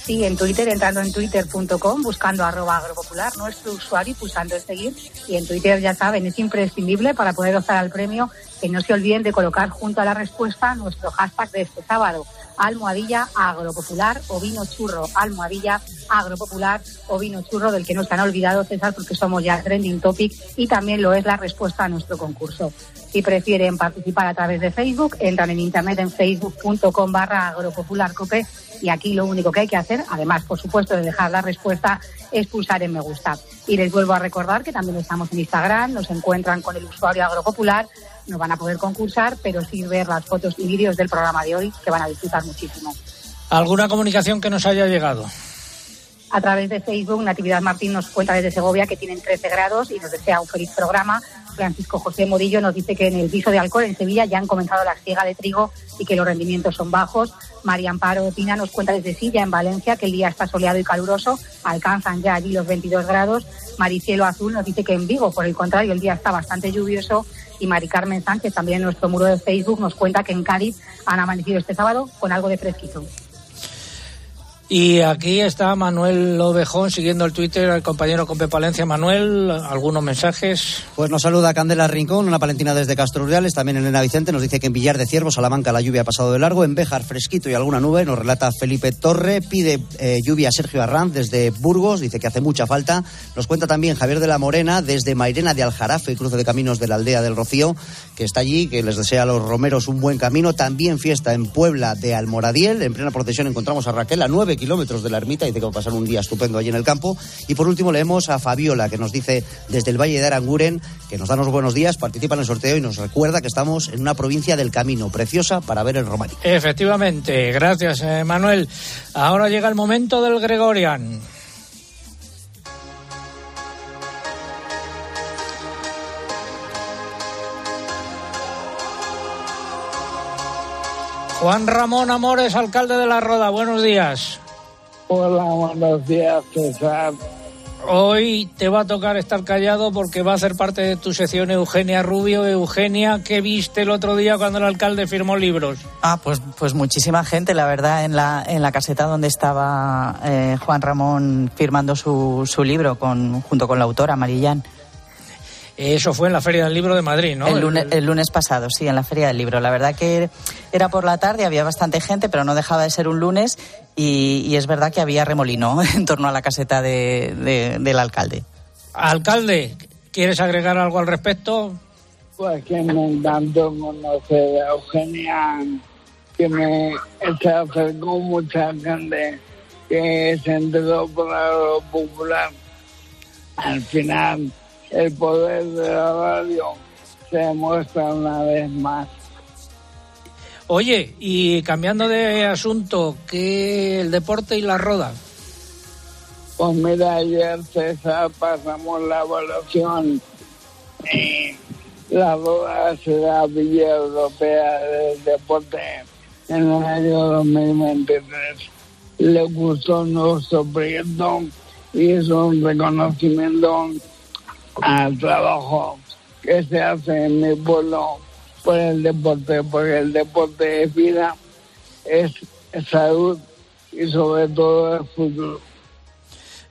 Sí, en Twitter, entrando en twitter.com, buscando arroba agropopular, nuestro usuario y pulsando seguir. Y en Twitter, ya saben, es imprescindible para poder optar al premio que no se olviden de colocar junto a la respuesta nuestro hashtag de este sábado, almohadilla agropopular o vino churro, almohadilla agropopular o vino churro del que no se han olvidado, César, porque somos ya trending topic y también lo es la respuesta a nuestro concurso. Si prefieren participar a través de Facebook, entran en internet en facebook.com barra agropopularcope y aquí lo único que hay que hacer, además, por supuesto, de dejar la respuesta, es pulsar en me gusta. Y les vuelvo a recordar que también estamos en Instagram, nos encuentran con el usuario agropopular, no van a poder concursar, pero sí ver las fotos y vídeos del programa de hoy, que van a disfrutar muchísimo. ¿Alguna comunicación que nos haya llegado? A través de Facebook, Natividad Martín nos cuenta desde Segovia que tienen 13 grados y nos desea un feliz programa. Francisco José Morillo nos dice que en el piso de alcohol en Sevilla ya han comenzado la siega de trigo y que los rendimientos son bajos. María Amparo Pina nos cuenta desde Silla, en Valencia, que el día está soleado y caluroso. Alcanzan ya allí los 22 grados. Maricielo Azul nos dice que en Vigo, por el contrario, el día está bastante lluvioso. Y Mari Carmen Sánchez, también en nuestro muro de Facebook, nos cuenta que en Cádiz han amanecido este sábado con algo de fresquito. Y aquí está Manuel Lobejón siguiendo el Twitter al compañero Compe Palencia. Manuel, algunos mensajes. Pues nos saluda Candela Rincón, una palentina desde Castro Urdiales. También Elena Vicente nos dice que en Villar de Ciervo, Salamanca, la lluvia ha pasado de largo. En Béjar, fresquito y alguna nube. Nos relata Felipe Torre. Pide eh, lluvia Sergio Arranz desde Burgos. Dice que hace mucha falta. Nos cuenta también Javier de la Morena desde Mairena de Aljarafe, cruce de caminos de la aldea del Rocío, que está allí, que les desea a los romeros un buen camino. También fiesta en Puebla de Almoradiel. En plena procesión encontramos a Raquel a kilómetros de la ermita y dice que va a pasar un día estupendo allí en el campo. Y por último leemos a Fabiola, que nos dice desde el Valle de Aranguren que nos da los buenos días, participa en el sorteo y nos recuerda que estamos en una provincia del camino, preciosa para ver el románico. Efectivamente, gracias eh, Manuel. Ahora llega el momento del Gregorian. Juan Ramón Amores, alcalde de La Roda, buenos días. Hola, buenos días, César. Hoy te va a tocar estar callado porque va a hacer parte de tu sección Eugenia Rubio. Eugenia, ¿qué viste el otro día cuando el alcalde firmó libros? Ah, pues, pues muchísima gente, la verdad, en la, en la caseta donde estaba eh, Juan Ramón firmando su, su libro con, junto con la autora, Marillán. Eso fue en la Feria del Libro de Madrid, ¿no? El lunes, el lunes, pasado, sí, en la Feria del Libro. La verdad que era por la tarde, había bastante gente, pero no dejaba de ser un lunes y, y es verdad que había remolino [LAUGHS] en torno a la caseta de, de, del alcalde. Alcalde, ¿quieres agregar algo al respecto? Pues que me encantó conocer a Eugenia, que me se acercó mucha gente que se enteró por lo popular. Al final el poder de la radio se demuestra una vez más. Oye, y cambiando de asunto, ¿qué el deporte y la roda? Pues mira, ayer César pasamos la evaluación la roda será Villa Europea del Deporte en el año 2023. Le gustó nuestro proyecto y es un reconocimiento al trabajo que se hace en mi pueblo por el deporte, porque el deporte es vida, es salud y sobre todo el futuro.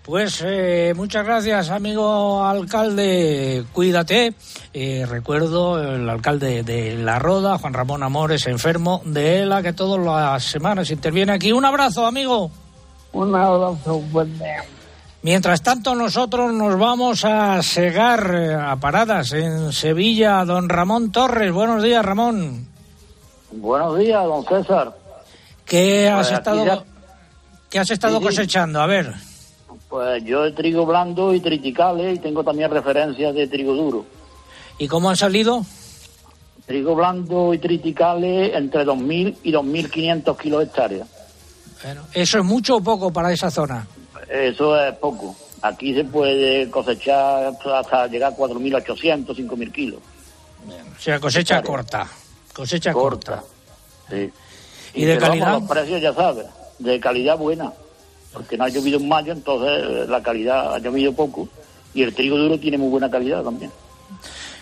Pues eh, muchas gracias, amigo alcalde. Cuídate. Eh, recuerdo el alcalde de La Roda, Juan Ramón Amores, enfermo de ELA, que todas las semanas interviene aquí. Un abrazo, amigo. Un abrazo fuerte. Mientras tanto, nosotros nos vamos a segar eh, a paradas en Sevilla. Don Ramón Torres, buenos días, Ramón. Buenos días, don César. ¿Qué has Pues aquí estado, ya- ¿qué has estado sí. cosechando? A ver. Pues yo de trigo blando y triticales y tengo también referencias de trigo duro. ¿Y cómo han salido? Trigo blando y triticales entre 2.000 y 2.500 kilos hectáreas. Bueno, ¿Eso es mucho o poco para esa zona? Eso es poco. Aquí se puede cosechar hasta llegar a 4.800, 5.000 kilos. O sea, cosecha corta. Cosecha corta. Sí. ¿Y de calidad? los precios ya sabes, de calidad buena. Porque no ha llovido en mayo, entonces la calidad ha llovido poco. Y el trigo duro tiene muy buena calidad también.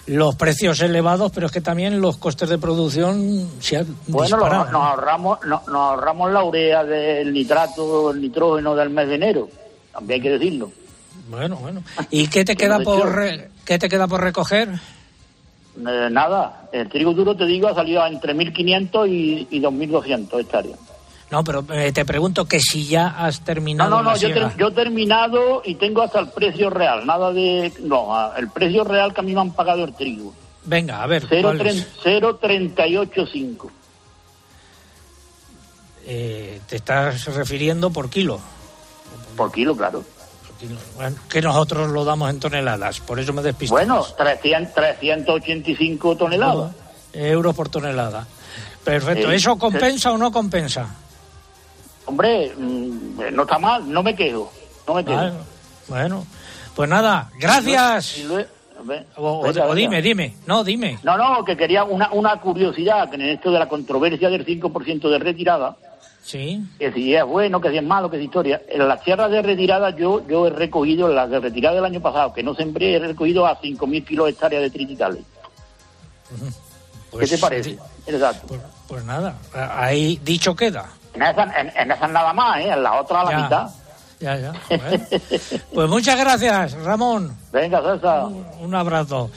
Los precios elevados, pero es que también los costes de producción se han Bueno, disparado. nos ahorramos no- nos ahorramos la urea del nitrato, el nitrógeno del mes de enero. También hay que decirlo. Bueno, bueno. ¿Y qué te [LAUGHS] queda por re- qué te queda por recoger? Eh, nada, el trigo duro, te digo, ha salido entre 1.500 y, y 2.200 hectáreas. No, pero eh, te pregunto que si ya has No, terminado no, no, la yo, siega. ter- yo he terminado y tengo hasta el precio real, nada de... No, el precio real que a mí me han pagado el trigo. Venga, a ver, ¿cuál es? 0,385. Eh, te estás refiriendo por kilo. Por kilo, claro. Bueno, que nosotros lo damos en toneladas, por eso me despisto. Bueno, 300, 385 toneladas. Euros por tonelada. Perfecto. Sí, ¿Eso compensa o no compensa? Hombre, mm, no está mal, no me quejo. No me quejo. Bueno, bueno, pues nada, gracias. Y luego- ve- O, o- venga, o venga. dime, dime, no, dime. No, no, que quería una, una curiosidad, que en esto de la controversia del 5% de retirada, Sí. que si es bueno, que si es malo, que si historia. En las tierras de retirada yo yo he recogido, en las de retirada del año pasado, que no sembré, he recogido a 5.000 kilos hectáreas de trititales. Pues, ¿Qué te parece? Exacto. Pues, pues nada, ahí dicho queda. En esas en, en esas nada más, ¿eh? En la otra a la Ya. mitad. Ya, ya. Pues muchas gracias, Ramón. Venga, César. Un abrazo.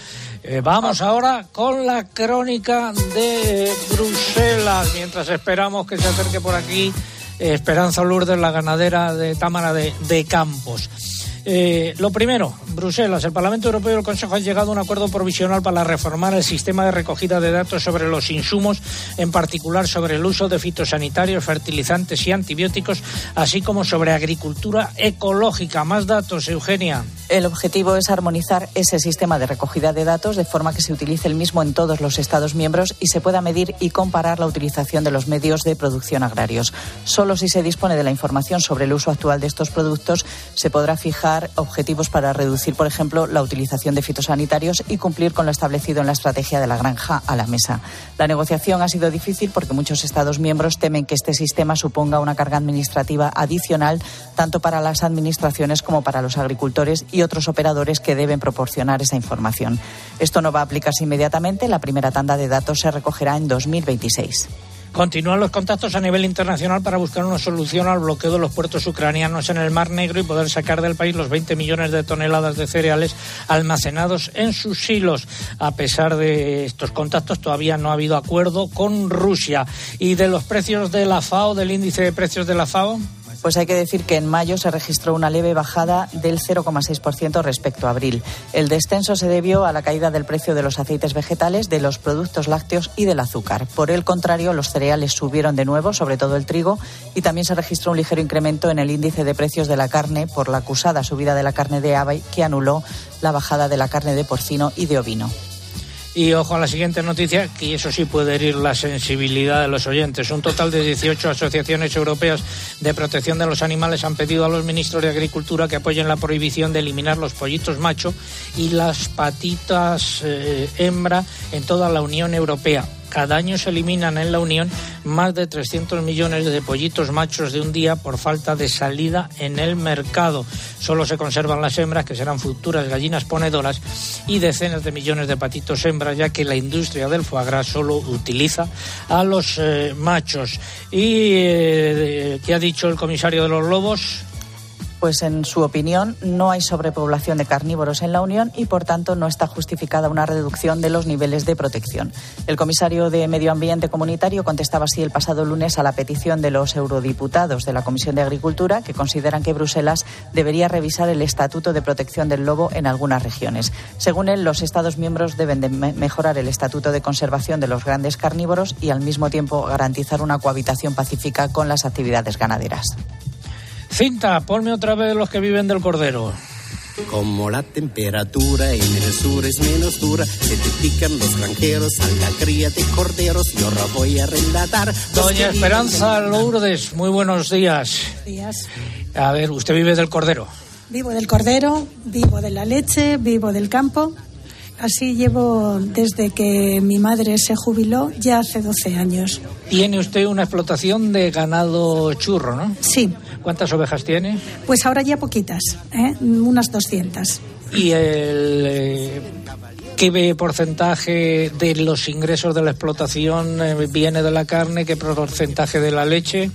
Eh, vamos ahora con la crónica de Bruselas, mientras esperamos que se acerque por aquí eh, Esperanza Lourdes, la ganadera de Támara de, de Campos. Eh, lo primero, Bruselas, el Parlamento Europeo y el Consejo han llegado a un acuerdo provisional para reformar el sistema de recogida de datos sobre los insumos, en particular sobre el uso de fitosanitarios, fertilizantes y antibióticos, así como sobre agricultura ecológica. Más datos, Eugenia. El objetivo es armonizar ese sistema de recogida de datos de forma que se utilice el mismo en todos los Estados miembros y se pueda medir y comparar la utilización de los medios de producción agrarios. Solo si se dispone de la información sobre el uso actual de estos productos se podrá fijar objetivos para reducir, por ejemplo, la utilización de fitosanitarios y cumplir con lo establecido en la estrategia de la granja a la mesa. La negociación ha sido difícil porque muchos Estados miembros temen que este sistema suponga una carga administrativa adicional tanto para las administraciones como para los agricultores y otros operadores que deben proporcionar esa información. Esto no va a aplicarse inmediatamente. La primera tanda de datos se recogerá en 2026. Continúan los contactos a nivel internacional para buscar una solución al bloqueo de los puertos ucranianos en el Mar Negro y poder sacar del país los 20 millones de toneladas de cereales almacenados en sus silos. A pesar de estos contactos, todavía no ha habido acuerdo con Rusia. ¿Y de los precios de la FAO, del índice de precios de la FAO? Pues hay que decir que en mayo se registró una leve bajada del 0,6% respecto a abril. El descenso se debió a la caída del precio de los aceites vegetales, de los productos lácteos y del azúcar. Por el contrario, los cereales subieron de nuevo, sobre todo el trigo, y también se registró un ligero incremento en el índice de precios de la carne por la acusada subida de la carne de ave que anuló la bajada de la carne de porcino y de ovino. Y ojo a la siguiente noticia, que eso sí puede herir la sensibilidad de los oyentes. Un total de 18 asociaciones europeas de protección de los animales han pedido a los ministros de Agricultura que apoyen la prohibición de eliminar los pollitos macho y las patitas eh, hembra en toda la Unión Europea. Cada año se eliminan en la Unión más de 300 millones de pollitos machos de un día por falta de salida en el mercado. Solo se conservan las hembras, que serán futuras gallinas ponedoras, y decenas de millones de patitos hembras, ya que la industria del foie gras solo utiliza a los eh, machos. ¿Y eh, qué ha dicho el comisario de los lobos? Pues en su opinión no hay sobrepoblación de carnívoros en la Unión y por tanto no está justificada una reducción de los niveles de protección. El comisario de Medio Ambiente Comunitario contestaba así el pasado lunes a la petición de los eurodiputados de la Comisión de Agricultura que consideran que Bruselas debería revisar el estatuto de protección del lobo en algunas regiones. Según él, los Estados miembros deben de me- mejorar el estatuto de conservación de los grandes carnívoros y al mismo tiempo garantizar una cohabitación pacífica con las actividades ganaderas. Cinta, ponme otra vez los que viven del cordero. Como la temperatura en el sur es menos dura, se te pican los granjeros a la cría de corderos. Y ahora voy a relatar. Doña Esperanza Lourdes, muy buenos días. días. A ver, usted vive del cordero. Vivo del cordero, vivo de la leche, vivo del campo. Así llevo desde que mi madre se jubiló, ya hace 12 años. Tiene usted una explotación de ganado churro, ¿no? Sí. ¿Cuántas ovejas tiene? Pues ahora ya poquitas, ¿eh? unas 200. ¿Y el, eh, qué porcentaje de los ingresos de la explotación eh, viene de la carne? ¿Qué porcentaje de la leche?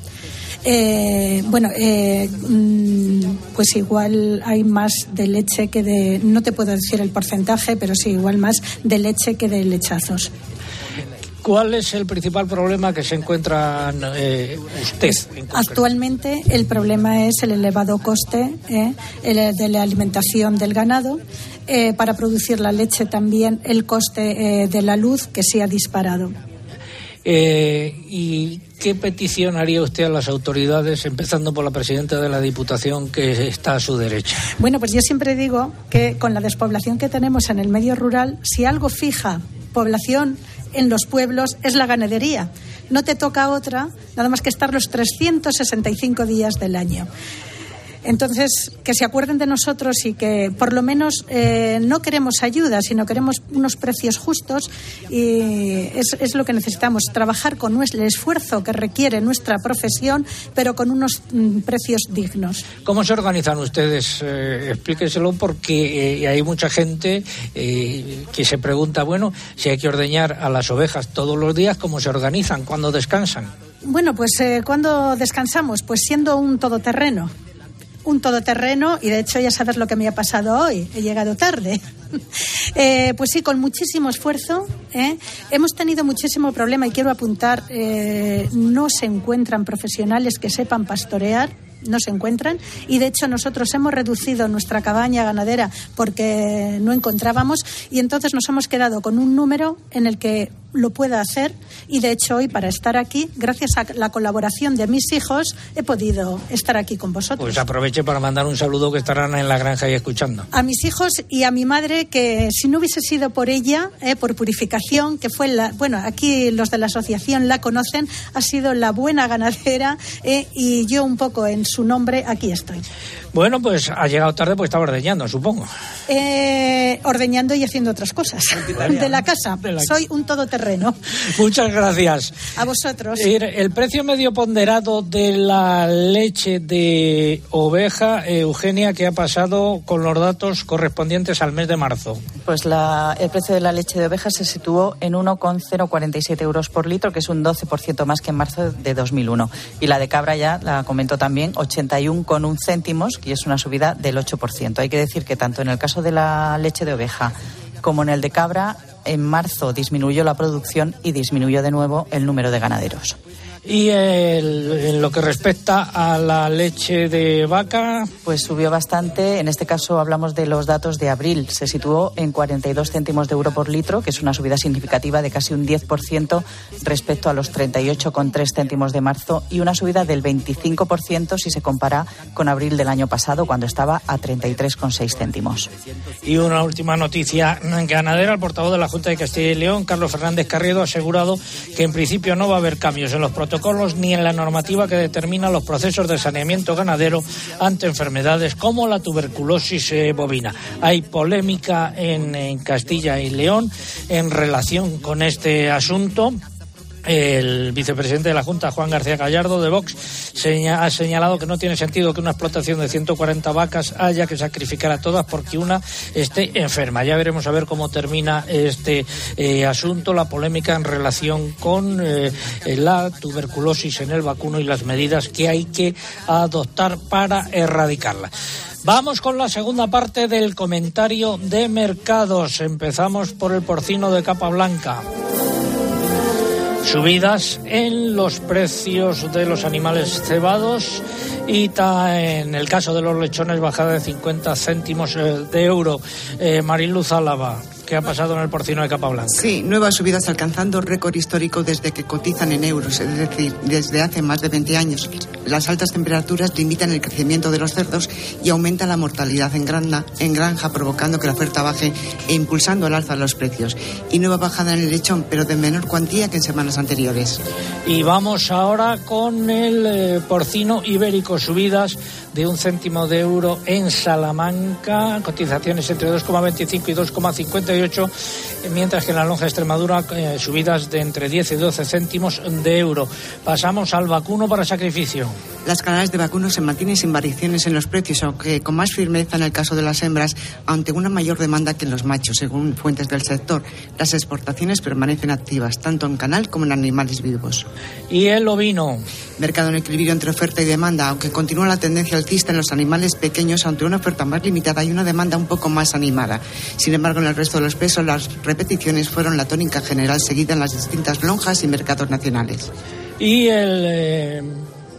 Eh, bueno, eh, mm, pues igual hay más de leche que de, no te puedo decir el porcentaje, pero sí, igual más de leche que de lechazos. ¿Cuál es el principal problema que se encuentra eh, usted? Actualmente el problema es el elevado coste eh, el de la alimentación del ganado. Eh, para producir la leche también el coste de la luz que se ha disparado. ¿Y qué petición haría usted a las autoridades, empezando por la presidenta de la Diputación, que está a su derecha? Bueno, pues yo siempre digo que con la despoblación que tenemos en el medio rural, si algo fija población en los pueblos es la ganadería. No te toca otra, nada más que estar los 365 días del año. Entonces, que se acuerden de nosotros y que por lo menos eh, no queremos ayuda, sino queremos unos precios justos y es, lo que necesitamos, trabajar con el esfuerzo que requiere nuestra profesión, pero con unos mm, precios dignos. ¿Cómo se organizan ustedes? Eh, explíqueselo porque eh, hay mucha gente que se pregunta, bueno, si hay que ordeñar a las ovejas todos los días, ¿cómo se organizan? ¿Cuándo descansan? Bueno, pues cuando descansamos, pues siendo un todoterreno un todoterreno y de hecho ya sabes lo que me ha pasado hoy, he llegado tarde. [LAUGHS] Eh, pues sí, con muchísimo esfuerzo. ¿eh? Hemos tenido muchísimo problema y quiero apuntar, eh, no se encuentran profesionales que sepan pastorear no se encuentran y de hecho nosotros hemos reducido nuestra cabaña ganadera porque no encontrábamos y entonces nos hemos quedado con un número en el que lo pueda hacer y de hecho hoy para estar aquí, gracias a la colaboración de mis hijos, he podido estar aquí con vosotros. Pues aproveche para mandar un saludo que estarán en la granja y escuchando. A mis hijos y a mi madre que si no hubiese sido por ella, eh, por purificación, que fue la, bueno, aquí los de la asociación la conocen, ha sido la buena ganadera eh, y yo un poco en su nombre aquí estoy. Bueno, pues ha llegado tarde pues estaba ordeñando, supongo. Eh, ordeñando y haciendo otras cosas de la casa. Soy un todoterreno. Muchas gracias. A vosotros. El precio medio ponderado de la leche de oveja, eh, Eugenia, ¿qué ha pasado con los datos correspondientes al mes de marzo? Pues la, el precio de la leche de oveja se situó en 1,047 euros por litro, que es un 12% más que en marzo de 2001. Y la de cabra ya la comentó también, 81,1 céntimos y es una subida del 8%. Hay que decir que tanto en el caso de la leche de oveja como en el de cabra, en marzo disminuyó la producción y disminuyó de nuevo el número de ganaderos. Y en lo que respecta a la leche de vaca. Pues subió bastante. En este caso hablamos de los datos de abril. Se situó en 42 céntimos de euro por litro, que es una subida significativa de casi un 10% respecto a los 38,3 céntimos de marzo y una subida del 25% si se compara con abril del año pasado, cuando estaba a 33,6 céntimos. Y una última noticia ganadera. El portavoz de la Junta de Castilla y León, Carlos Fernández Carriedo, ha asegurado que en principio no va a haber cambios en los protocolos ni en la normativa que determina los procesos de saneamiento ganadero ante enfermedades como la tuberculosis eh, bovina. Hay polémica en, en Castilla y León en relación con este asunto. El vicepresidente de la Junta, Juan García Gallardo, de Vox, ha señalado que no tiene sentido que una explotación de 140 vacas haya que sacrificar a todas porque una esté enferma. Ya veremos a ver cómo termina este eh, asunto, la polémica en relación con eh, la tuberculosis en el vacuno y las medidas que hay que adoptar para erradicarla. Vamos con la segunda parte del comentario de mercados. Empezamos por el porcino de capa blanca. Subidas en los precios de los animales cebados y en el caso de los lechones bajada de 50 céntimos eh, de euro. Eh, Mariluz Álava. ¿Qué ha pasado en el porcino de Capablanca? Sí, nuevas subidas alcanzando récord histórico desde que cotizan en euros, es decir, desde hace más de 20 años. Las altas temperaturas limitan el crecimiento de los cerdos y aumentan la mortalidad en, granja, en granja, provocando que la oferta baje e impulsando al alza los precios. Y nueva bajada en el lechón, pero de menor cuantía que en semanas anteriores. Y vamos ahora con el eh, porcino ibérico, subidas de un céntimo de euro en Salamanca, cotizaciones entre 2,25 y 2,58, mientras que en la lonja de Extremadura eh, subidas de entre 10 y 12 céntimos de euro. Pasamos al vacuno para sacrificio. Las canales de vacuno se mantienen sin variaciones en los precios, aunque con más firmeza en el caso de las hembras, ante una mayor demanda que en los machos, según fuentes del sector. Las exportaciones permanecen activas, tanto en canal como en animales vivos. ¿Y el ovino? Mercado en equilibrio entre oferta y demanda, aunque continúa la tendencia alcista en los animales pequeños ante una oferta más limitada y una demanda un poco más animada. Sin embargo, en el resto de los pesos, las repeticiones fueron la tónica general seguida en las distintas lonjas y mercados nacionales. Y el. Eh,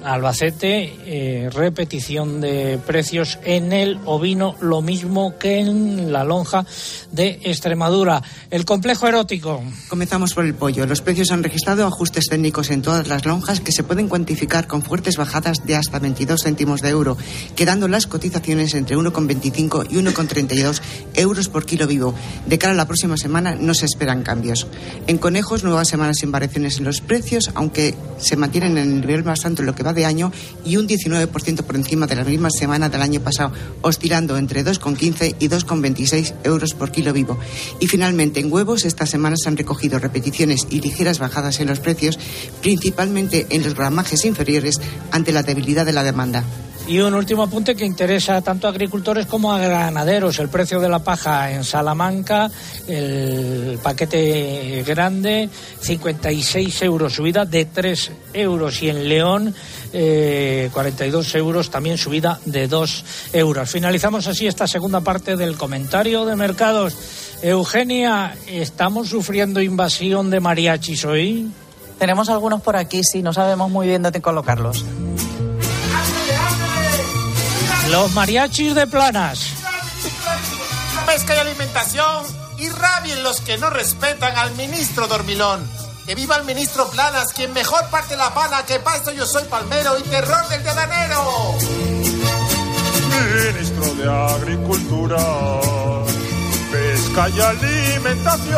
Albacete, eh, repetición de precios en el ovino, lo mismo que en la lonja de Extremadura. El complejo erótico. Comenzamos por el pollo. Los precios han registrado ajustes técnicos en todas las lonjas que se pueden cuantificar con fuertes bajadas de hasta 22 céntimos de euro, quedando las cotizaciones entre 1,25 y 1,32 euros por kilo vivo. De cara a la próxima semana no se esperan cambios. En conejos, nuevas semanas sin variaciones en los precios, aunque se mantienen en el nivel más alto en lo que va de año y un 19% por encima de la misma semana del año pasado, oscilando entre 2,15 y 2,26 euros por kilo vivo. Y finalmente, en huevos, esta semana se han recogido repeticiones y ligeras bajadas en los precios, principalmente en los gramajes inferiores, ante la debilidad de la demanda. Y un último apunte que interesa tanto a agricultores como a ganaderos. El precio de la paja en Salamanca, el paquete grande, 56 euros, subida de 3 euros. Y en León, eh, 42 euros, también subida de 2 euros. Finalizamos así esta segunda parte del comentario de mercados. Eugenia, ¿estamos sufriendo invasión de mariachis hoy? Tenemos algunos por aquí, sí, no sabemos muy bien dónde colocarlos. Los mariachis de planas. Pesca y alimentación y rabien los que no respetan al ministro Dormilón. Que viva el ministro Planas, quien mejor parte la pana, que pasto yo soy palmero y terror del tedanero. Ministro de Agricultura, Pesca y Alimentación,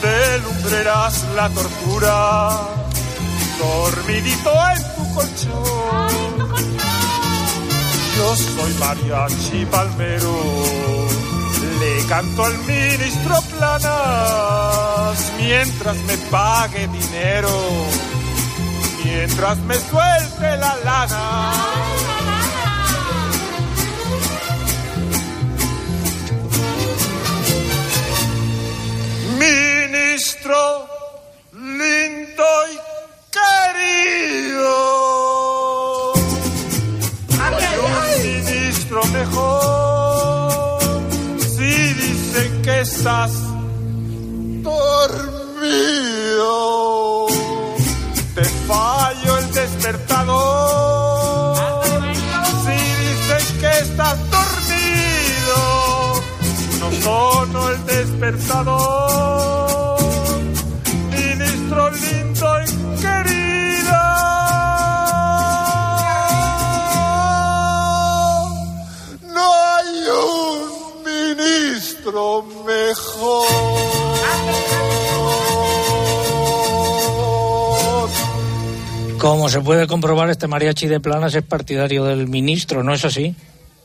de lumbreras la tortura, dormidito en tu colchón. Yo soy mariachi palmero, le canto al ministro Planas mientras me pague dinero, mientras me suelte la lana. Se puede comprobar, este mariachi de planas es partidario del ministro, ¿no es así?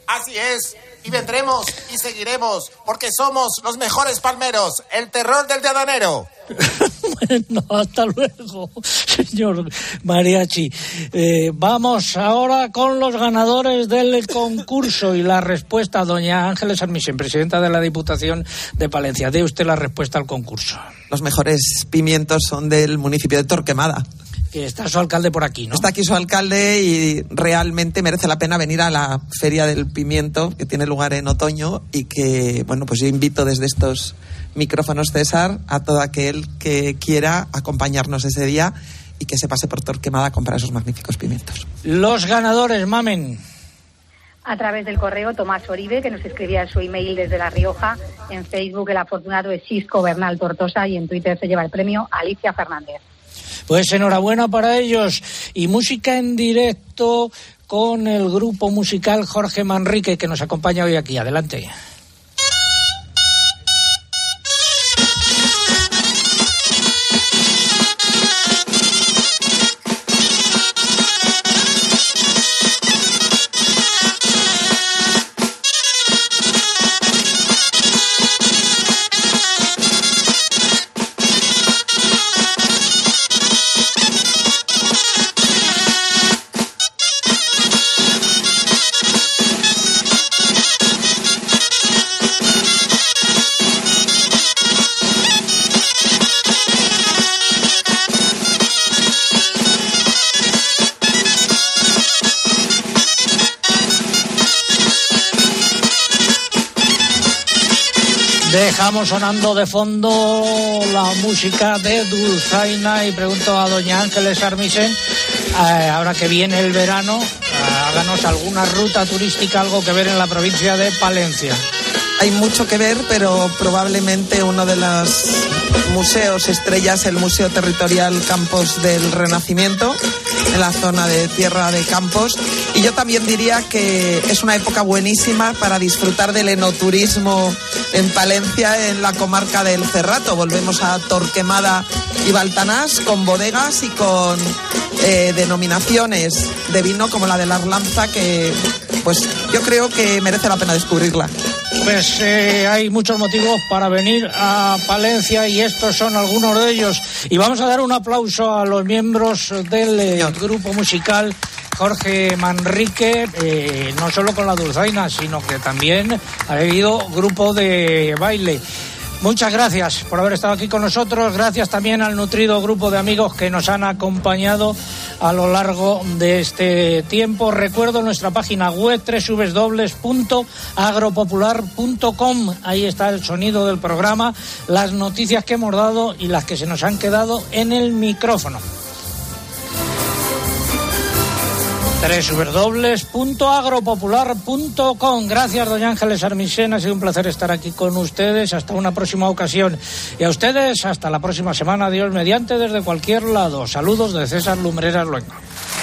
Así es. Y vendremos y seguiremos, porque somos los mejores palmeros, el terror del teadanero. [LAUGHS] bueno, hasta luego, señor Mariachi. Eh, vamos ahora con los ganadores del concurso y la respuesta, doña Ángeles Armisen, presidenta de la Diputación de Palencia. Dé usted la respuesta al concurso. Los mejores pimientos son del municipio de Torquemada. Que está su alcalde por aquí, ¿no? Está aquí su alcalde y realmente merece la pena venir a la Feria del Pimiento, que tiene lugar en otoño y que, bueno, pues yo invito desde estos micrófonos, César, a todo aquel que quiera acompañarnos ese día y que se pase por Torquemada a comprar esos magníficos pimientos. Los ganadores, mamen. a través del correo Tomás Oribe, que nos escribía su email desde La Rioja. En Facebook el afortunado es Cisco Bernal Tortosa y en Twitter se lleva el premio Alicia Fernández. Pues enhorabuena para ellos. Y música en directo con el grupo musical Jorge Manrique que nos acompaña hoy aquí. Adelante. Sonando de fondo la música de Dulzaina y pregunto a doña Ángeles Armisen, eh, ahora que viene el verano, eh, háganos alguna ruta turística, algo que ver en la provincia de Palencia. Hay mucho que ver, pero probablemente uno de los museos estrellas, el Museo Territorial Campos del Renacimiento, en la zona de Tierra de Campos. Y yo también diría que es una época buenísima para disfrutar del enoturismo en Palencia, en la comarca del Cerrato. Volvemos a Torquemada y Baltanás con bodegas y con eh, denominaciones de vino como la de la Arlanza que pues yo creo que merece la pena descubrirla. Pues eh, hay muchos motivos para venir a Palencia y estos son algunos de ellos. Y vamos a dar un aplauso a los miembros del eh, grupo musical Jorge Manrique, eh, no solo con la dulzaina, sino que también ha habido grupo de baile. Muchas gracias por haber estado aquí con nosotros. Gracias también al nutrido grupo de amigos que nos han acompañado a lo largo de este tiempo. Recuerdo nuestra página web www.agropopular.com. Ahí está el sonido del programa, las noticias que hemos dado y las que se nos han quedado en el micrófono. www.agropopular.com. Gracias, doña Ángeles Armisen. Ha sido un placer estar aquí con ustedes. Hasta una próxima ocasión. Y a ustedes, hasta la próxima semana. Dios mediante desde cualquier lado. Saludos de César Lumbreras Luengo.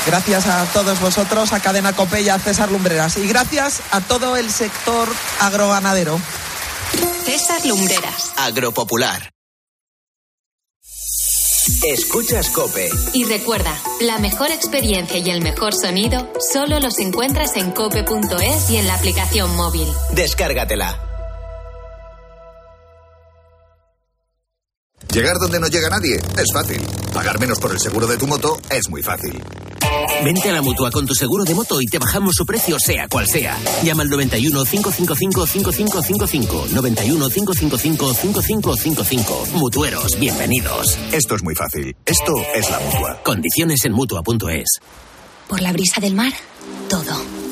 Gracias a todos vosotros, a Cadena Cope y a César Lumbreras. Y gracias a todo el sector agroganadero. César Lumbreras. Agropopular. Escuchas Cope. Y recuerda, la mejor experiencia y el mejor sonido solo los encuentras en cope.es y en la aplicación móvil. Descárgatela. Llegar donde no llega nadie es fácil. Pagar menos por el seguro de tu moto es muy fácil. Vente a la mutua con tu seguro de moto y te bajamos su precio, sea cual sea. Llama al 91 555 5555. 91 555 5555. Mutueros, bienvenidos. Esto es muy fácil. Esto es la mutua. Condiciones en mutua.es. Por la brisa del mar, todo.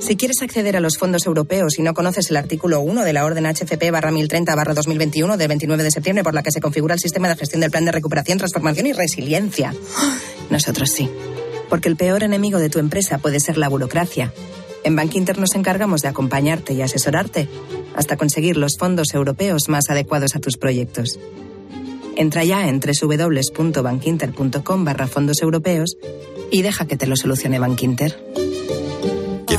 Si quieres acceder a los fondos europeos y no conoces el artículo 1 de la orden HCP barra 1030 barra 2021 del 29 de septiembre por la que se configura el sistema de gestión del plan de recuperación, transformación y resiliencia. Nosotros sí. Porque el peor enemigo de tu empresa puede ser la burocracia. En Bank Inter nos encargamos de acompañarte y asesorarte hasta conseguir los fondos europeos más adecuados a tus proyectos. Entra ya en www.bankinter.com barra fondos europeos y deja que te lo solucione Bank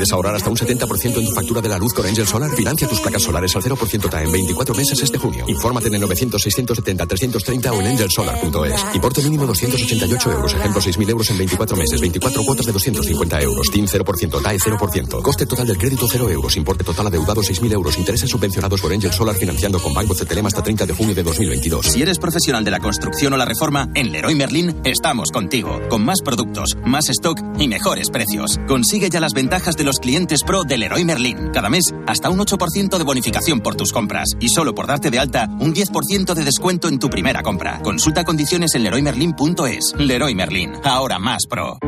¿Quieres ahorrar hasta un 70% en tu factura de la luz con Angel Solar? Financia tus placas solares al 0% TAE en 24 meses este junio. Infórmate en el 900-670-330 o en angelsolar.es. Importe mínimo 288 euros. Ejemplo, 6.000 euros en 24 meses. 24 cuotas de 250 euros. TIN 0%. TAE 0%. Coste total del crédito 0 euros. Importe total adeudado 6.000 euros. Intereses subvencionados por Angel Solar financiando con Banco Cetelem hasta 30 de junio de 2022. Si eres profesional de la construcción o la reforma, en Leroy Merlin estamos contigo. Con más productos, más stock y mejores precios. Consigue ya las ventajas de los clientes pro del Leroy Merlin. Cada mes, hasta un 8% de bonificación por tus compras. Y solo por darte de alta, un 10% de descuento en tu primera compra. Consulta condiciones en leroymerlin.es. Leroy Merlin, ahora más pro.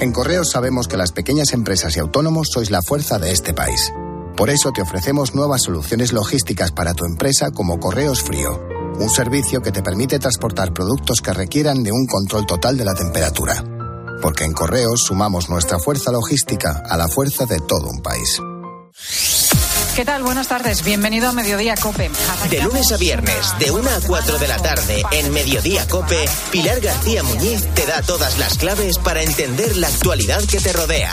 En Correos sabemos que las pequeñas empresas y autónomos sois la fuerza de este país. Por eso te ofrecemos nuevas soluciones logísticas para tu empresa como Correos Frío, un servicio que te permite transportar productos que requieran de un control total de la temperatura. Porque en Correos sumamos nuestra fuerza logística a la fuerza de todo un país. ¿Qué tal? Buenas tardes. Bienvenido a Mediodía Cope. De lunes a viernes, de 1 a 4 de la tarde, en Mediodía Cope, Pilar García Muñiz te da todas las claves para entender la actualidad que te rodea.